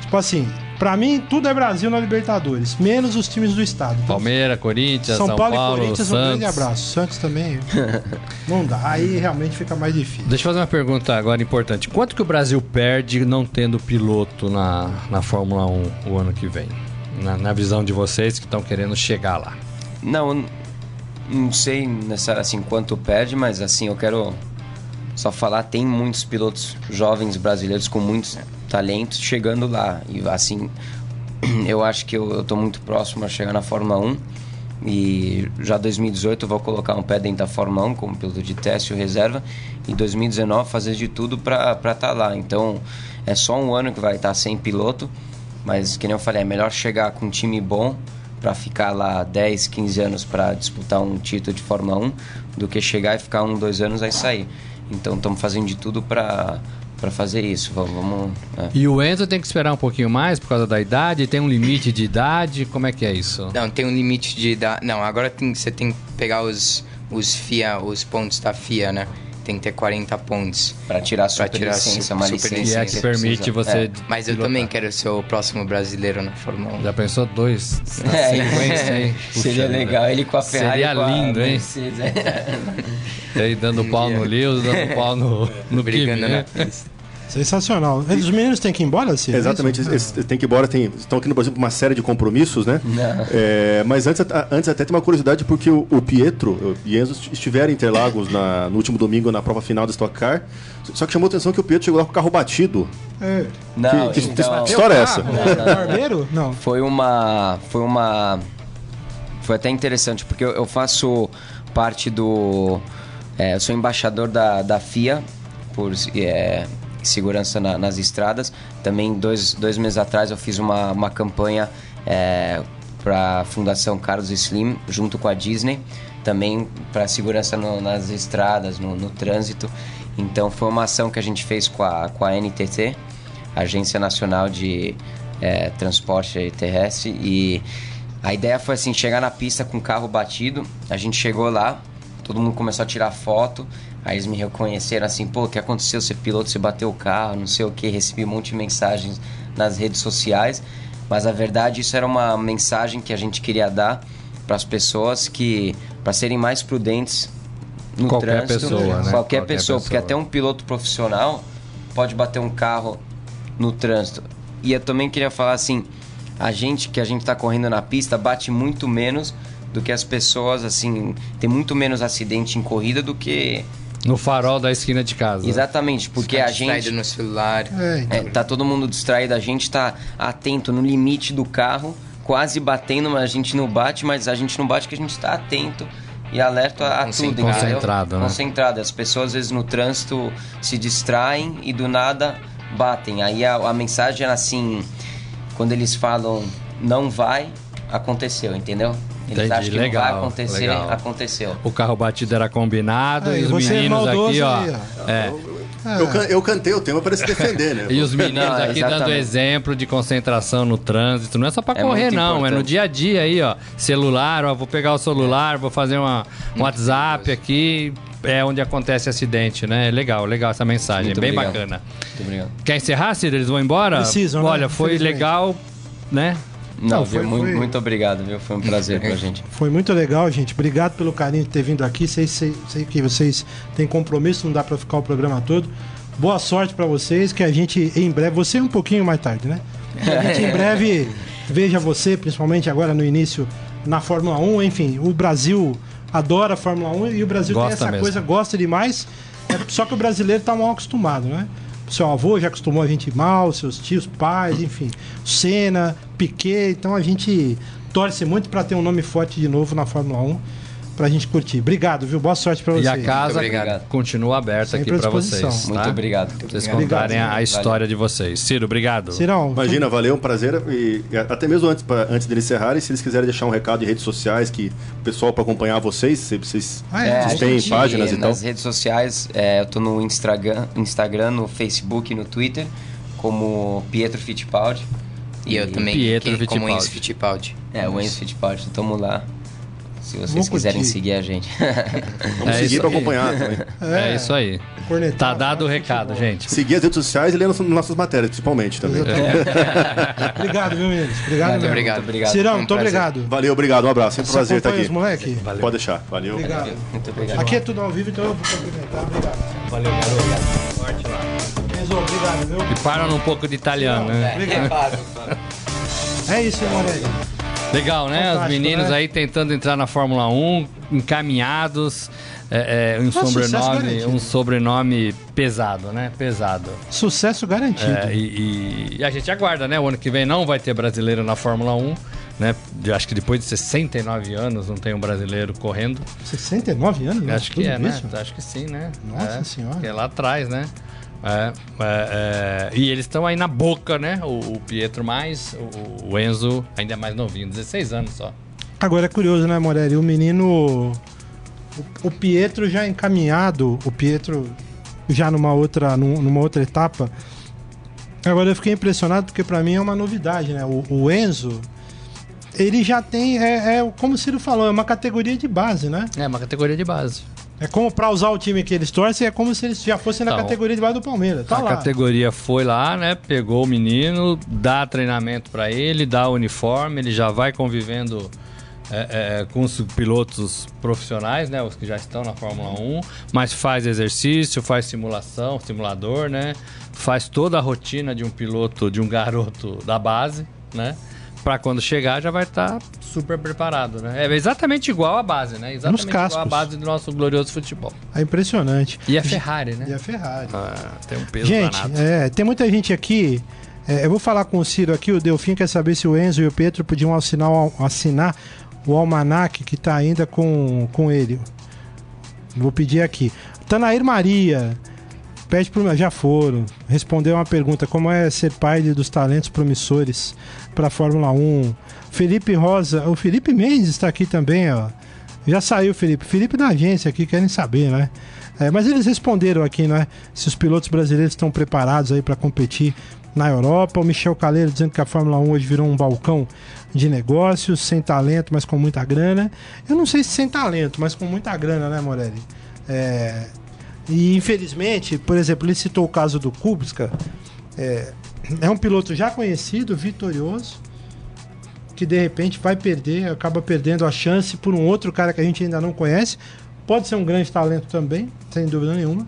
Tipo assim, pra mim tudo é Brasil na Libertadores, menos os times do estado. Então, Palmeiras, Corinthians, São, São, Paulo, Paulo, e Corinthians, um Santos. grande abraço. Santos também. não dá. Aí realmente fica mais difícil. Deixa eu fazer uma pergunta agora importante. Quanto que o Brasil perde não tendo piloto na, na Fórmula 1 o ano que vem? Na, na visão de vocês que estão querendo chegar lá. Não, não sei nessa, assim quanto perde, mas assim eu quero só falar tem muitos pilotos jovens brasileiros com muitos talentos chegando lá e assim eu acho que eu, tô muito próximo a chegar na Fórmula 1 e já 2018 eu vou colocar um pé dentro da Fórmula 1 como piloto de teste ou reserva e 2019 fazer de tudo para estar lá. Então é só um ano que vai estar sem piloto, mas que nem eu falei, é melhor chegar com um time bom para ficar lá 10, 15 anos para disputar um título de Fórmula 1 do que chegar e ficar um, dois anos aí sair. Então estamos fazendo de tudo para para fazer isso. Vamos, vamos é. E o Enzo tem que esperar um pouquinho mais por causa da idade? Tem um limite de idade? Como é que é isso? Não, tem um limite de idade. Não, agora tem- você tem que pegar os, os FIA, os pontos da FIA, né? Tem que ter 40 pontos. para tirar a Pra super tirar a licença, super- super licença Que é que permite precisa. você. É. Mas eu pilotar. também quero ser o próximo brasileiro na Fórmula 1. Já pensou dois na É, sequência, hein? Seria Puxa legal vida. ele com a Ferrari. Seria com a lindo, hein? Mercedes, é. E aí dando pau no Lewis, dando pau no, no Kimi, Brigando né? na pista. Sensacional. Os meninos têm que ir embora? É Exatamente, isso? eles, eles têm que ir embora, tem, estão aqui no Brasil por uma série de compromissos, né? Não. É, mas antes, antes até tem uma curiosidade, porque o, o Pietro e Enzo estiveram em Interlagos na- no último domingo na prova final da Stock Car, só que chamou a atenção que o Pietro chegou lá com o carro batido. É. Não, que, que- que então, história é essa? Barbeiro? Não. foi uma. Foi uma. Foi até interessante, porque eu, eu faço parte do. é, eu sou embaixador da, da FIA por é, segurança na- nas estradas. Também, dois, dois meses atrás, eu fiz uma, uma campanha é, para a Fundação Carlos Slim, junto com a Disney, também para segurança no- nas estradas, no, no trânsito. Então, foi uma ação que a gente fez com a, com a NTT, Agência Nacional de é, Transporte Terrestre, e a ideia foi assim, chegar na pista com o carro batido, a gente chegou lá, todo mundo começou a tirar foto, aí eles me reconheceram assim, pô, o que aconteceu? Você piloto, você bateu o carro, não sei o que, recebi um monte de mensagens nas redes sociais. Mas a verdade, isso era uma mensagem que a gente queria dar para as pessoas que para serem mais prudentes no Qualquer trânsito, pessoa, né? qualquer, Qualquer pessoa, porque pessoa. até um piloto profissional pode bater um carro no trânsito. E eu também queria falar assim, a gente que a gente tá correndo na pista bate muito menos do que as pessoas assim, tem muito menos acidente em corrida do que No farol da esquina de casa. exatamente, porque a gente distraído no celular. É, então. é, tá todo mundo distraído, a gente tá atento no limite do carro, quase batendo, mas a gente não bate, mas a gente não bate porque a gente tá atento e alerta a, a tudo, Concentrado. entendeu? Concentrado, né? Concentrado. As pessoas às vezes no trânsito se distraem e do nada batem. Aí a, a mensagem era assim, quando eles falam não vai, aconteceu, entendeu? Eles Entendi, acham que legal, não vai acontecer, legal. aconteceu. O carro batido era combinado Aí, e os você é meninos aqui, ó. é. Eu, can- eu cantei o tema para se defender, né? E os meninos Não, aqui dando exatamente. exemplo de concentração no trânsito. Não é só pra É correr, não. É no importante. dia a dia aí, ó. Celular, ó. Vou pegar o celular, vou fazer uma, um WhatsApp aqui. É onde acontece acidente, né? Legal, legal essa mensagem. Muito Bem obrigado. bacana. Muito obrigado. Quer encerrar, Ciro? Eles vão embora? Precisam, né? Olha, foi Infelizmente. legal, né? Não, Não, viu? foi- muito, foi- muito obrigado, viu? Foi um prazer pra gente. Foi muito legal, gente. Obrigado pelo carinho de ter vindo aqui. Sei, sei, sei que vocês têm compromisso, não dá pra ficar o programa todo. Boa sorte pra vocês, que a gente em breve, você um pouquinho mais tarde, né? Que a gente em breve veja você, principalmente agora no início na Fórmula 1, enfim, o Brasil adora a Fórmula 1 e o Brasil Gosta tem essa mesmo. coisa, gosta demais. É, só que o brasileiro tá mal acostumado, né? Seu avô já acostumou a gente mal, seus tios, pais, enfim. Senna, Piquet, então a gente torce muito pra ter um nome forte de novo na Fórmula 1 pra gente curtir. Obrigado, viu? Boa sorte pra vocês. E a casa obrigado. continua aberta Sempre aqui pra vocês. Muito tá? obrigado. Pra vocês Obrigado. contarem a, a Valeu. história de vocês. Ciro, obrigado. Cirão, Imagina, valeu, um prazer. E, até mesmo antes, pra, antes deles encerrarem, se eles quiserem deixar um recado em redes sociais, que o pessoal para acompanhar vocês, se vocês. Ah, É, é, Vocês têm gente, páginas e tal? Nas redes sociais, é, eu tô no Instagram, Instagram, no Facebook e no Twitter, como Pietro Fittipaldi. E eu também, Pietro que, como Fittipaldi. Enzo Fittipaldi. É, o Enzo Fittipaldi, tamo lá. Se vocês Vamos quiserem curtir. seguir a gente. Vamos É seguir para acompanhar também. É, isso aí. cornetar, Tá dado o falar recado, futebol. gente. Seguir as redes sociais e ler nas nossas matérias, principalmente também. Obrigado, viu, meninos? Obrigado, Muito obrigado. Muito obrigado. Cirão, um muito prazer. obrigado. Valeu, obrigado, um abraço. Sempre um prazer estar acompanha aqui. os moleque? Pode deixar, valeu. Obrigado. Muito obrigado. Aqui é tudo ao vivo, então eu vou cumprimentar. Obrigado. Valeu, garoto. Forte lá. Obrigado, viu? E para um pouco de italiano, né? Obrigado. É isso, Morelli? Legal, né? Os Fantástico, meninos né? aí tentando entrar na Fórmula 1, encaminhados. É, é, um, sobrenome, um sobrenome pesado, né? Pesado. Sucesso garantido. É, e, e- a gente aguarda, né? O ano que vem não vai ter brasileiro na Fórmula 1, né? Eu acho que depois de 69 anos não tem um brasileiro correndo. 69 anos, acho que é, né? Acho que sim, né? Nossa é, Senhora. Que é lá atrás, né? É, é, é, e eles estão aí na boca, né? O, o Pietro mais, o, o Enzo ainda é mais novinho, 16 anos só. Agora é curioso, né, Morelli? O menino. O, o Pietro já encaminhado, o Pietro já numa outra, num- numa outra etapa. Agora eu fiquei impressionado porque pra mim é uma novidade, né? O, o Enzo, ele já tem. É, é como o Ciro falou, é uma categoria de base, né? É uma categoria de base. É como pra usar o time que eles torcem, é como se eles já fossem na Então, categoria de do Palmeiras. Tá a lá. categoria foi lá, né? Pegou o menino, dá treinamento pra ele, dá uniforme, ele já vai convivendo é, é, com os pilotos profissionais, né? Os que já estão na Fórmula 1, mas faz exercício, faz simulação, simulador, né? Faz toda a rotina de um piloto, de um garoto da base, né? Pra quando chegar já vai estar super preparado, né? É exatamente igual à base, né? Exatamente igual à cascos. base do nosso glorioso futebol. É impressionante. E a Ferrari, né? E a Ferrari. Ah, tem um peso Gente, danado. é, tem muita gente aqui. é, eu vou falar com o Ciro aqui. O Delfim quer saber se o Enzo e o Pedro podiam assinar, o- assinar o almanac que tá ainda com, com ele. Vou pedir aqui. Tanair Maria. Pede pro. Já foram. Respondeu uma pergunta: como é ser pai dos talentos promissores para Fórmula 1? Felipe Rosa. O Felipe Mendes está aqui também, ó. Já saiu, Felipe. Felipe da agência aqui, querem saber, né? É, mas eles responderam aqui, né? Se os pilotos brasileiros estão preparados aí para competir na Europa. O Michel Caleiro dizendo que a Fórmula 1 hoje virou um balcão de negócios, sem talento, mas com muita grana. Eu não sei se sem talento, mas com muita grana, né, Morelli? É, E infelizmente, por exemplo, ele citou o caso do Kubica. É, é um piloto já conhecido, vitorioso, que de repente vai perder, acaba perdendo a chance por um outro cara que a gente ainda não conhece. Pode ser um grande talento também, sem dúvida nenhuma,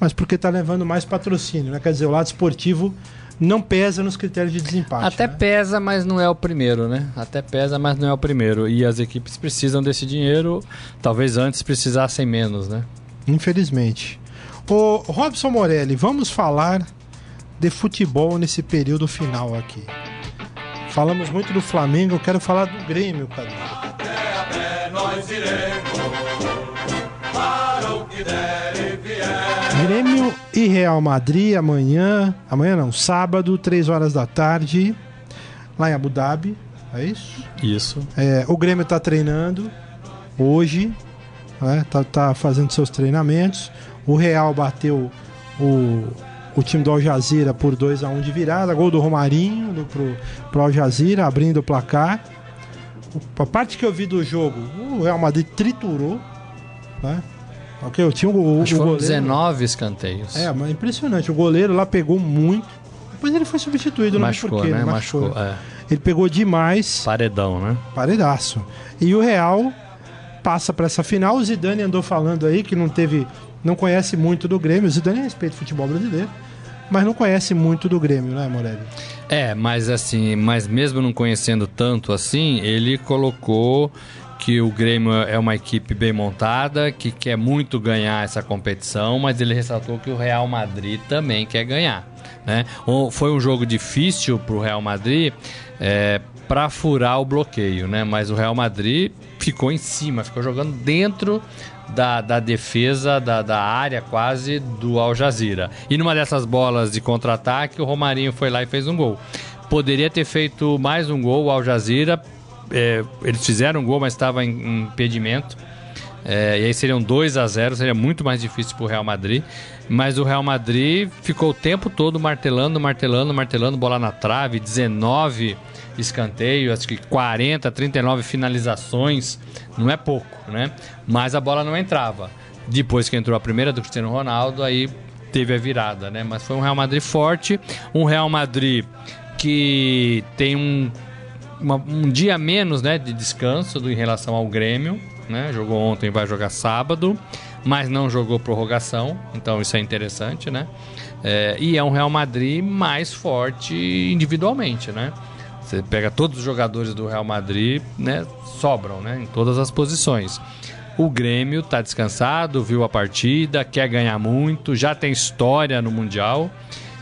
mas porque está levando mais patrocínio, né? Quer dizer, o lado esportivo não pesa nos critérios de desempate. Até né? pesa, mas não é o primeiro, né? Até pesa, mas não é o primeiro. E as equipes precisam desse dinheiro, talvez antes precisassem menos, né? Infelizmente. O Robson Morelli, vamos falar de futebol nesse período final aqui. Falamos muito do Flamengo, eu quero falar do Grêmio, cara. Grêmio e Real Madrid amanhã, amanhã não, sábado, 3 horas da tarde, lá em Abu Dhabi, é isso? Isso. É, o Grêmio está treinando hoje, né, tá, tá fazendo seus treinamentos. O Real bateu o, o time do Al Jazeera por 2 a 1 de virada, gol do Romarinho do, pro, pro Al Jazeera, abrindo o placar. A parte que eu vi do jogo, o Real Madrid triturou, né? Ok, eu tinha o, Acho o goleiro. 19 escanteios. É, mas impressionante. O goleiro lá pegou muito. Depois ele foi substituído, não sei machucou, porquê. né? Machucou. Machucou. É. Ele pegou demais. Paredão, né? Paredaço. E o Real passa para essa final. O Zidane andou falando aí que não teve, não conhece muito do Grêmio. O Zidane respeita o futebol brasileiro, mas não conhece muito do Grêmio, né, Morelli? É, mas assim, mas mesmo não conhecendo tanto assim, ele colocou que o Grêmio é uma equipe bem montada, que quer muito ganhar essa competição, mas ele ressaltou que o Real Madrid também quer ganhar. Né? Foi um jogo difícil para o Real Madrid para furar o bloqueio, né? mas o Real Madrid ficou em cima, ficou jogando dentro da, da defesa da, da área quase do Al Jazeera. E numa dessas bolas de contra-ataque, o Romarinho foi lá e fez um gol. Poderia ter feito mais um gol o Al Jazeera. é, eles fizeram um gol, mas estava em, impedimento. É, e aí seriam 2 a 0 seria muito mais difícil para o Real Madrid. Mas o Real Madrid ficou o tempo todo martelando, martelando, martelando, bola na trave, 19 escanteios, acho que 40, 39 finalizações, não é pouco, né? Mas a bola não entrava. Depois que entrou a primeira do Cristiano Ronaldo, aí teve a virada, né? Mas foi um Real Madrid forte, um Real Madrid que tem um uma- um dia menos né, de descanso do, em relação ao Grêmio. Né? Jogou ontem, vai jogar sábado, mas não jogou prorrogação, então isso é interessante. Né? É, e é um Real Madrid mais forte individualmente. Né? Você pega todos os jogadores do Real Madrid, né, sobram né, em todas as posições. O Grêmio está descansado, viu a partida, quer ganhar muito, já tem história no Mundial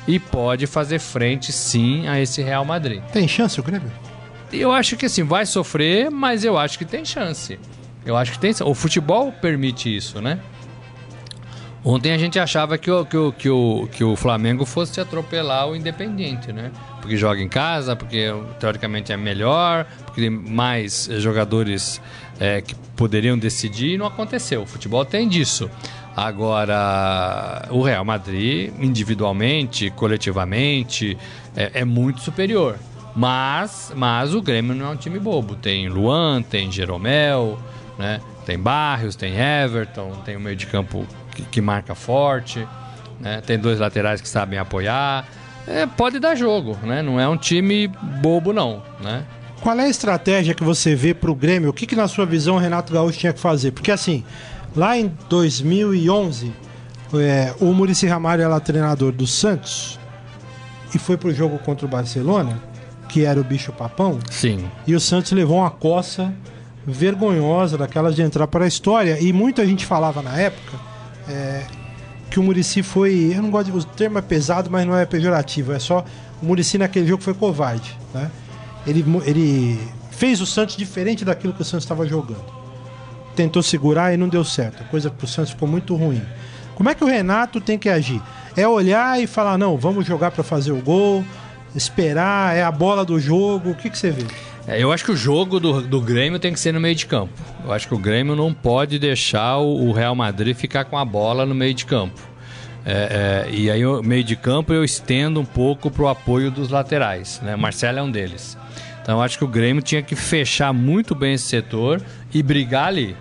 e pode fazer frente sim a esse Real Madrid. Tem chance o Grêmio? Eu acho que assim, vai sofrer, mas eu acho que tem chance. Eu acho que tem. O futebol permite isso, né? Ontem a gente achava que o, que o, que o, que o Flamengo fosse atropelar o Independiente, né? Porque joga em casa, porque teoricamente é melhor, porque tem mais eh, jogadores eh, que poderiam decidir e não aconteceu. O futebol tem disso. Agora, o Real Madrid, individualmente, coletivamente, é, é muito superior. Mas, mas o Grêmio não é um time bobo. Tem Luan, tem Jeromel, né? tem Barrios, tem Everton, tem um meio de campo que, que marca forte, né? tem dois laterais que sabem apoiar. É, pode dar jogo, né? Não é um time bobo, não. Né? Qual é a estratégia que você vê para o Grêmio? O que, que, na sua visão, o Renato Gaúcho tinha que fazer? Porque, assim, lá em 2011, é, o Murici Ramalho era treinador do Santos e foi pro jogo contra o Barcelona, que era o bicho papão, Sim. e o Santos levou uma coça vergonhosa daquelas de entrar para a história. E muita gente falava na época é, que o Murici foi. Eu não gosto de. O termo é pesado, mas não é pejorativo. É só. O Murici naquele jogo foi covarde. Né? Ele, ele fez o Santos diferente daquilo que o Santos estava jogando. Tentou segurar e não deu certo. A coisa pro Santos ficou muito ruim. Como é que o Renato tem que agir? É olhar e falar: não, vamos jogar para fazer o gol, esperar, é a bola do jogo. O que, que você vê? É, eu acho que o jogo do, do Grêmio tem que ser no meio de campo. Eu acho que o Grêmio não pode deixar o, o Real Madrid ficar com a bola no meio de campo. É, é, e aí, o meio de campo, eu estendo um pouco para o apoio dos laterais. Né? Marcelo é um deles. Então, eu acho que o Grêmio tinha que fechar muito bem esse setor e brigar ali.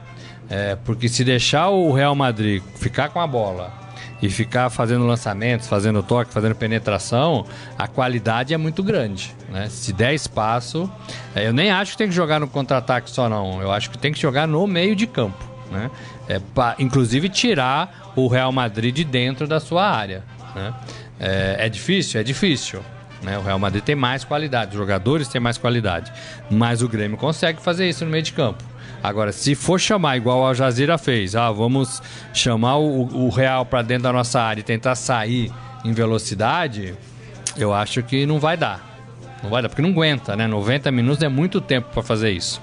É, porque se deixar o Real Madrid ficar com a bola e ficar fazendo lançamentos, fazendo toque, fazendo penetração, a qualidade é muito grande. Né? Se der espaço, é, eu nem acho que tem que jogar no contra-ataque só, não. Eu acho que tem que jogar no meio de campo. Né? É, pra, inclusive tirar o Real Madrid de dentro da sua área. Né? É, é difícil? É difícil. Né? O Real Madrid tem mais qualidade, os jogadores têm mais qualidade. Mas o Grêmio consegue fazer isso no meio de campo. Agora, se for chamar igual o Al Jazeera fez, ah, vamos chamar o, o Real para dentro da nossa área e tentar sair em velocidade, eu acho que não vai dar. Não vai dar, porque não aguenta, né? 90 minutos é muito tempo para fazer isso.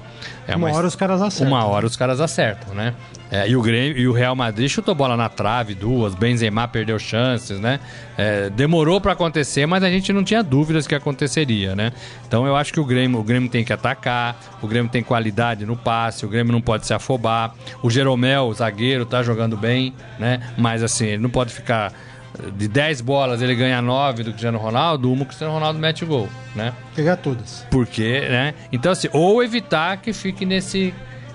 É uma, hora os caras acertam. Uma hora os caras acertam, né? É, e, o Grêmio, e o Real Madrid chutou bola na trave, duas. Benzema perdeu chances, né? É, demorou para acontecer, mas a gente não tinha dúvidas que aconteceria, né? Então eu acho que o Grêmio, o Grêmio tem que atacar, o Grêmio tem qualidade no passe, o Grêmio não pode se afobar. O Jeromel, o zagueiro, tá jogando bem, né? Mas assim, ele não pode ficar de 10 bolas ele ganha 9 do Cristiano Ronaldo, uma o Cristiano Ronaldo mete o gol, né? Pegar todas. Porque, né? Então assim, ou evitar que fique nesse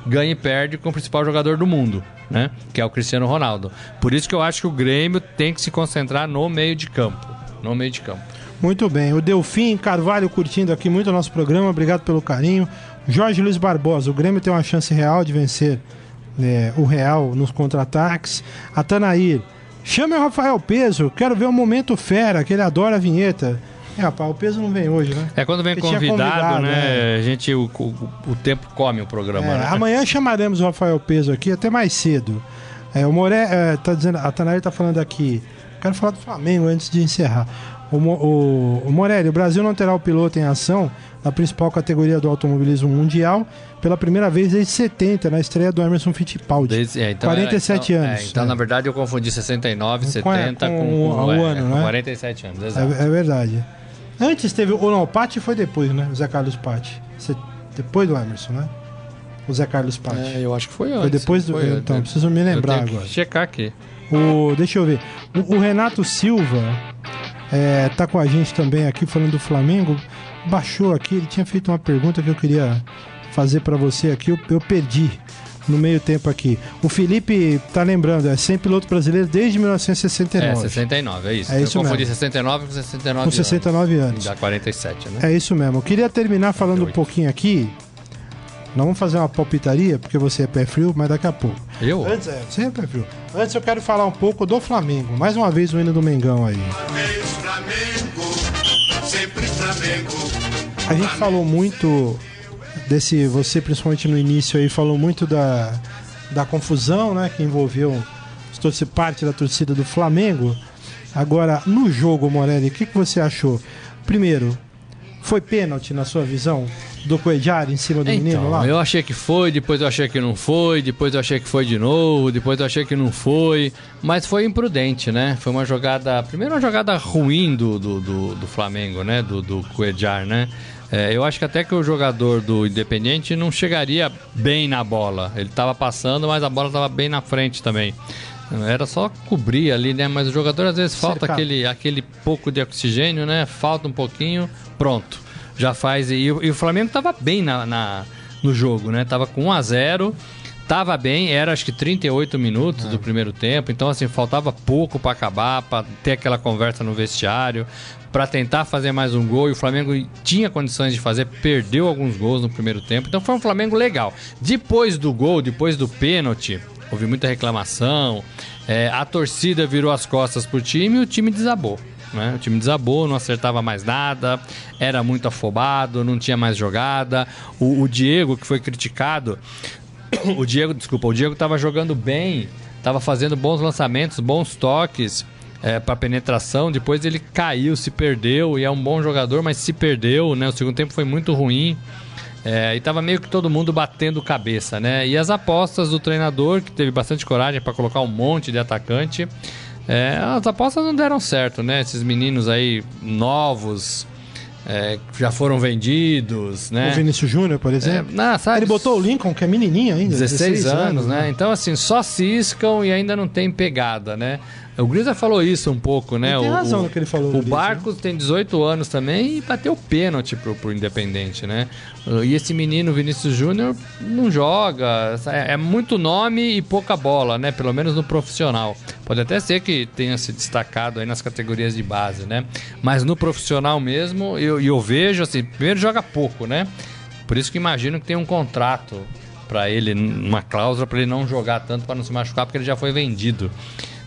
ganha e perde com o principal jogador do mundo, né? Que é o Cristiano Ronaldo. Por isso que eu acho que o Grêmio tem que se concentrar no meio de campo, no meio de campo. Muito bem. O Delfim Carvalho curtindo aqui muito o nosso programa. Obrigado pelo carinho. Jorge Luiz Barbosa. O Grêmio tem uma chance real de vencer é, o Real nos contra-ataques. Atanair. Chame o Rafael Peso. Quero ver o momento fera, que ele adora a vinheta. É, rapaz, o peso não vem hoje, né? É quando vem convidado, convidado, né? É. A gente, o, o, o, tempo come o programa, é, né? Amanhã chamaremos o Rafael Peso aqui, até mais cedo. É, o Moré, é, tá dizendo, a Tanari tá falando aqui. Quero falar do Flamengo antes de encerrar. O, o, o Morelli, o Brasil não terá o piloto em ação na principal categoria do automobilismo mundial pela primeira vez desde 70, na estreia do Emerson Fittipaldi. Desde, é, então 47 era, então, anos. É, então, é. na verdade, eu confundi 69, 70 com, com, com, com o ano, né? 47 anos, exato. É, é verdade. Antes teve. Ou não, o Patti foi depois, né? O Zé Carlos Patti. Depois do Emerson, né? O Zé Carlos Patti. É, eu acho que foi antes. Foi depois do. Foi, então, eu, preciso me lembrar agora. checar aqui. O, deixa eu ver. O, o Renato Silva é, tá com a gente também aqui falando do Flamengo. Baixou aqui, ele tinha feito uma pergunta que eu queria fazer para você aqui. Eu, eu perdi no meio tempo aqui. O Felipe tá lembrando, é sem piloto brasileiro desde 1969. É, 69, é isso. É isso eu confundi 69 com 69 com 69 anos. anos. Dá 47, né? É isso mesmo. Eu queria terminar falando 48. um pouquinho aqui. Não vamos fazer uma palpitaria, porque você é pé frio, mas daqui a pouco. Eu? Antes, é, você é pé frio. Antes eu quero falar um pouco do Flamengo. Mais uma vez o hino do Mengão aí. Flamengo, sempre Flamengo. A gente falou muito desse, você principalmente no início aí falou muito da, da confusão, né, que envolveu torce parte da torcida do Flamengo. Agora, no jogo, Morelli, o que, que você achou? Primeiro, foi pênalti na sua visão do Coedjar em cima do então, menino lá? Eu achei que foi, depois eu achei que não foi, depois eu achei que foi de novo, depois eu achei que não foi. Mas foi imprudente, né? Foi uma jogada. Primeiro uma jogada ruim do, do, do, do Flamengo, né? Do, do Coedjar, né? É, eu acho que até que o jogador do Independente não chegaria bem na bola. Ele estava passando, mas a bola estava bem na frente também. Era só cobrir ali, né? Mas o jogador às vezes falta aquele, aquele pouco de oxigênio, né? Falta um pouquinho, pronto. Já faz. E, e o Flamengo estava bem na, na, no jogo, né? Tava com 1 a 0 Tava bem, era acho que 38 minutos é. do primeiro tempo, então assim, faltava pouco para acabar, para ter aquela conversa no vestiário, para tentar fazer mais um gol e o Flamengo tinha condições de fazer, perdeu alguns gols no primeiro tempo, então foi um Flamengo legal. Depois do gol, depois do pênalti, houve muita reclamação, é, a torcida virou as costas pro time e o time desabou. Né? O time desabou, não acertava mais nada, era muito afobado, não tinha mais jogada. O, o Diego, que foi criticado, o Diego, desculpa, o Diego estava jogando bem, estava fazendo bons lançamentos, bons toques é, para penetração. Depois ele caiu, se perdeu e é um bom jogador, mas se perdeu, né? O segundo tempo foi muito ruim. É, e tava meio que todo mundo batendo cabeça, né? E as apostas do treinador, que teve bastante coragem para colocar um monte de atacante, é, as apostas não deram certo, né? Esses meninos aí novos, é, já foram vendidos, né? O Vinícius Júnior, por exemplo. É, não, sabe, Ele botou o Lincoln, que é menininho ainda. 16, 16 anos, anos, né? né? Então, assim, só ciscam e ainda não tem pegada, né? O Grisa falou isso um pouco, né? Ele tem o, razão o, no que ele falou, O Barcos tem 18 anos também e bateu pênalti pro, pro Independente, né? E esse menino, Vinícius Júnior, não joga. É, é muito nome e pouca bola, né? Pelo menos no profissional. Pode até ser que tenha se destacado aí nas categorias de base, né? Mas no profissional mesmo, eu, eu vejo assim, primeiro joga pouco, né? Por isso que imagino que tem um contrato para ele, uma cláusula para ele não jogar tanto para não se machucar, porque ele já foi vendido.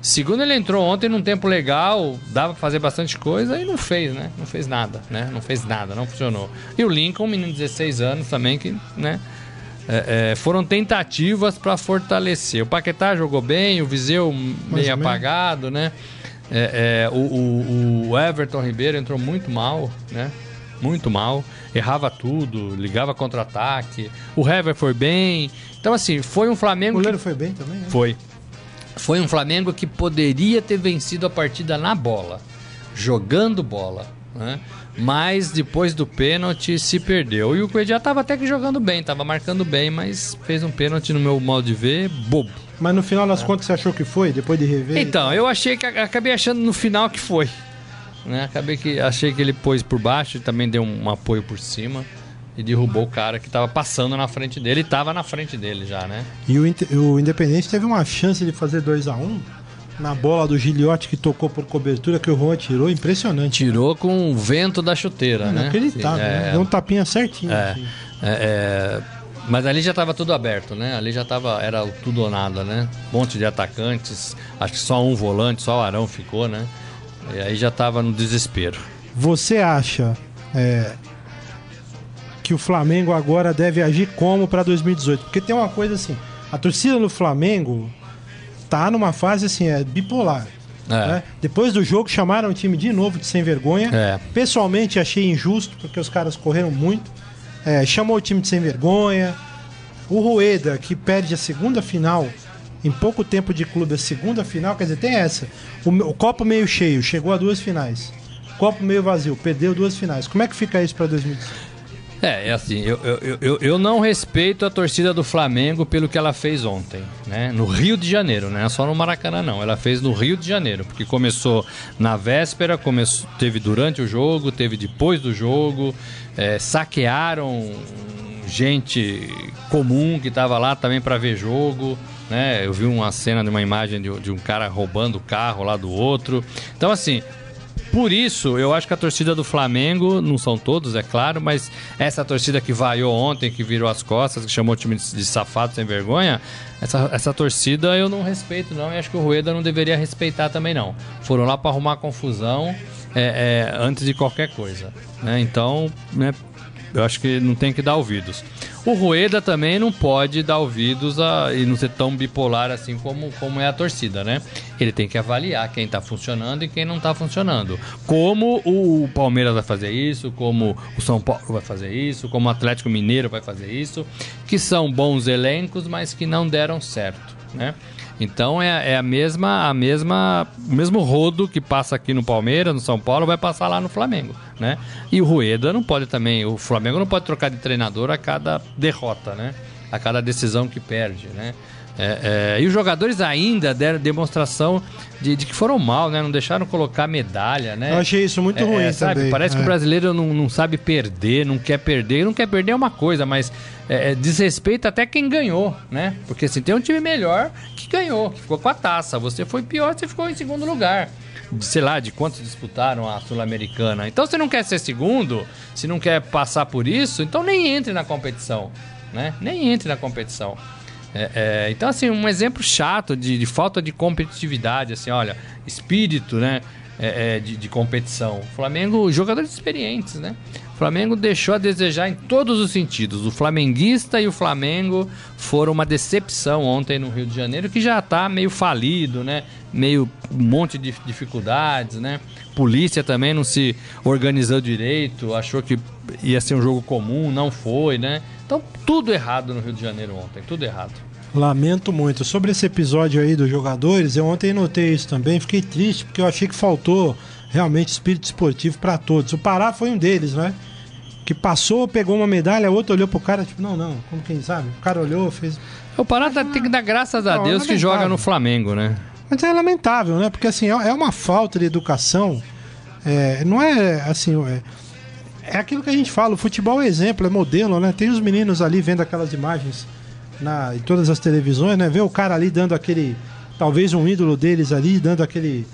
Segundo, ele entrou ontem num tempo legal, dava pra fazer bastante coisa e não fez, né? Não fez nada, né? Não fez nada, não funcionou. E o Lincoln, um menino de 16 anos também, que, né? É, é, foram tentativas para fortalecer. O Paquetá jogou bem, o Viseu meio apagado, né? É, é, o, o, o Everton Ribeiro entrou muito mal, né? Muito mal. Errava tudo, ligava contra-ataque. O Hever foi bem. Então, assim, foi um Flamengo. O goleiro que... foi bem também, né? Foi. Foi um Flamengo que poderia ter vencido a partida na bola, jogando bola, né? Mas depois do pênalti se perdeu. E o Coelho já estava até que jogando bem, estava marcando bem, mas fez um pênalti no meu modo de ver, bobo. Mas no final das contas você achou que foi, depois de rever? Então, eu achei que acabei achando no final que foi. Né? Acabei que achei que ele pôs por baixo e também deu um apoio por cima e derrubou o cara que estava passando na frente dele e estava na frente dele já, né? E o, o Independente teve uma chance de fazer 2 a 1 um, na bola do Giliotti que tocou por cobertura que o Juan tirou, impressionante. Tirou com o vento da chuteira, é, né? Inacreditável, é, né? Deu um tapinha certinho. É, assim. é, mas ali já estava tudo aberto, né? Ali já tava, era tudo ou nada, né? Um monte de atacantes, acho que só um volante, só o Arão ficou, né? E aí já estava no desespero. Você acha é, que o Flamengo agora deve agir como para 2018? Porque tem uma coisa assim, a torcida do Flamengo tá numa fase assim, é bipolar. É. Né? Depois do jogo chamaram o time de novo de sem vergonha. É. Pessoalmente achei injusto, porque os caras correram muito. É, chamou o time de sem vergonha. O Rueda, que perde a segunda final em pouco tempo de clube, a segunda final, quer dizer, tem essa. O, o copo meio cheio, chegou a duas finais. Copo meio vazio, perdeu duas finais. Como é que fica isso para 2018? É, é assim, eu, eu, eu, eu não respeito a torcida do Flamengo pelo que ela fez ontem, né? No Rio de Janeiro, não é só no Maracanã, não. Ela fez no Rio de Janeiro, porque começou na véspera, começou, teve durante o jogo, teve depois do jogo, é, saquearam gente comum que estava lá também para ver jogo, né? Eu vi uma cena de uma imagem de, de um cara roubando o carro lá do outro. Então, assim, por isso, eu acho que a torcida do Flamengo, não são todos, é claro, mas essa torcida que vaiou ontem, que virou as costas, que chamou o time de, safado sem vergonha, essa, essa torcida eu não respeito, não, e acho que o Rueda não deveria respeitar também, não. Foram lá para arrumar confusão é, é, antes de qualquer coisa. Né? Então, né, eu acho que não tem que dar ouvidos. O Rueda também não pode dar ouvidos a, e não ser tão bipolar assim como, como é a torcida, né? Ele tem que avaliar quem tá funcionando e quem não tá funcionando. Como o Palmeiras vai fazer isso, como o São Paulo vai fazer isso, como o Atlético Mineiro vai fazer isso, que são bons elencos, mas que não deram certo, né? Então é, é, a mesma, a mesma, o mesmo rodo que passa aqui no Palmeiras, no São Paulo, vai passar lá no Flamengo, né? E o Rueda não pode também, o Flamengo não pode trocar de treinador a cada derrota, né? A cada decisão que perde, né? É, é, e os jogadores ainda deram demonstração de, de, que foram mal, né? Não deixaram colocar medalha, né? Eu achei isso muito é, ruim, sabe? também. Parece que o É. brasileiro não, não sabe perder, não quer perder. Não quer perder é uma coisa, mas é, é, desrespeita até quem ganhou, né? Porque assim, tem um time melhor que ganhou, que ficou com a taça. Você foi pior, você ficou em segundo lugar. Sei lá, de quantos disputaram a Sul-Americana. Então, se não quer ser segundo, se não quer passar por isso, então nem entre na competição, né? Nem entre na competição. É, é, então, assim, um exemplo chato de, de falta de competitividade, assim, olha, espírito, né? é, é, de, de competição. O Flamengo, jogadores experientes, né? Flamengo deixou a desejar em todos os sentidos. O flamenguista e o Flamengo foram uma decepção ontem no Rio de Janeiro, que já tá meio falido, né? Meio um monte de dificuldades, né? Polícia também não se organizou direito, achou que ia ser um jogo comum, não foi, né? Então, tudo errado no Rio de Janeiro ontem, tudo errado. Lamento muito. Sobre esse episódio aí dos jogadores, eu ontem notei isso também. Fiquei triste porque eu achei que faltou realmente espírito esportivo para todos. O Pará foi um deles, né? Que passou, pegou uma medalha, outro olhou pro cara, tipo, não, não, como quem sabe? O cara olhou, fez. O Pará tá- tem que dar graças a Não, Deus que lamentável. joga no Flamengo, né? Mas é lamentável, né? Porque assim, é é uma falta de educação. É, não é assim. É, é aquilo que a gente fala, o futebol é exemplo, é modelo, né? Tem os meninos ali vendo aquelas imagens na, em todas as televisões, né? Vê o cara ali dando aquele. Talvez um ídolo deles ali, dando aquele,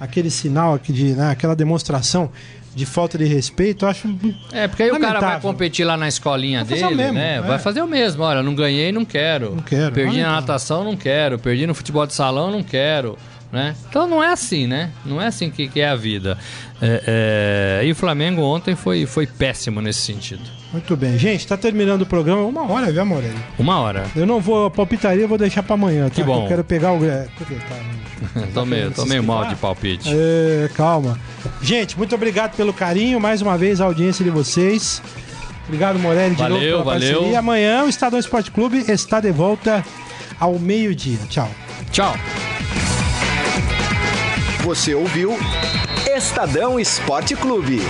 aquele sinal de, né? aquela demonstração de falta de respeito, eu acho. É, porque aí o cara vai competir lá na escolinha Vai dele, né? é. Vai fazer o mesmo. Olha, não ganhei, não quero. Não quero, Perdi na lamentável. natação, não quero. Perdi no futebol de salão, não quero. Né? Então não é assim, né? Não é assim que, que é a vida. É, é, E o Flamengo ontem foi, foi péssimo nesse sentido. Muito bem. Gente, tá terminando o programa. Uma hora, viu, Morelli? Uma hora. Eu não vou. Palpitaria eu vou deixar pra amanhã, tá? Que bom. Eu quero pegar o. é, tô meio, tô meio mal de palpite. É, calma. Gente, muito obrigado pelo carinho. Mais uma vez, a audiência de vocês. Obrigado, Morelli, de Valeu, novo pela valeu. parceria. Amanhã o Estadão Esporte Clube está de volta ao meio-dia. Tchau. Tchau. Você ouviu Estadão Esporte Clube.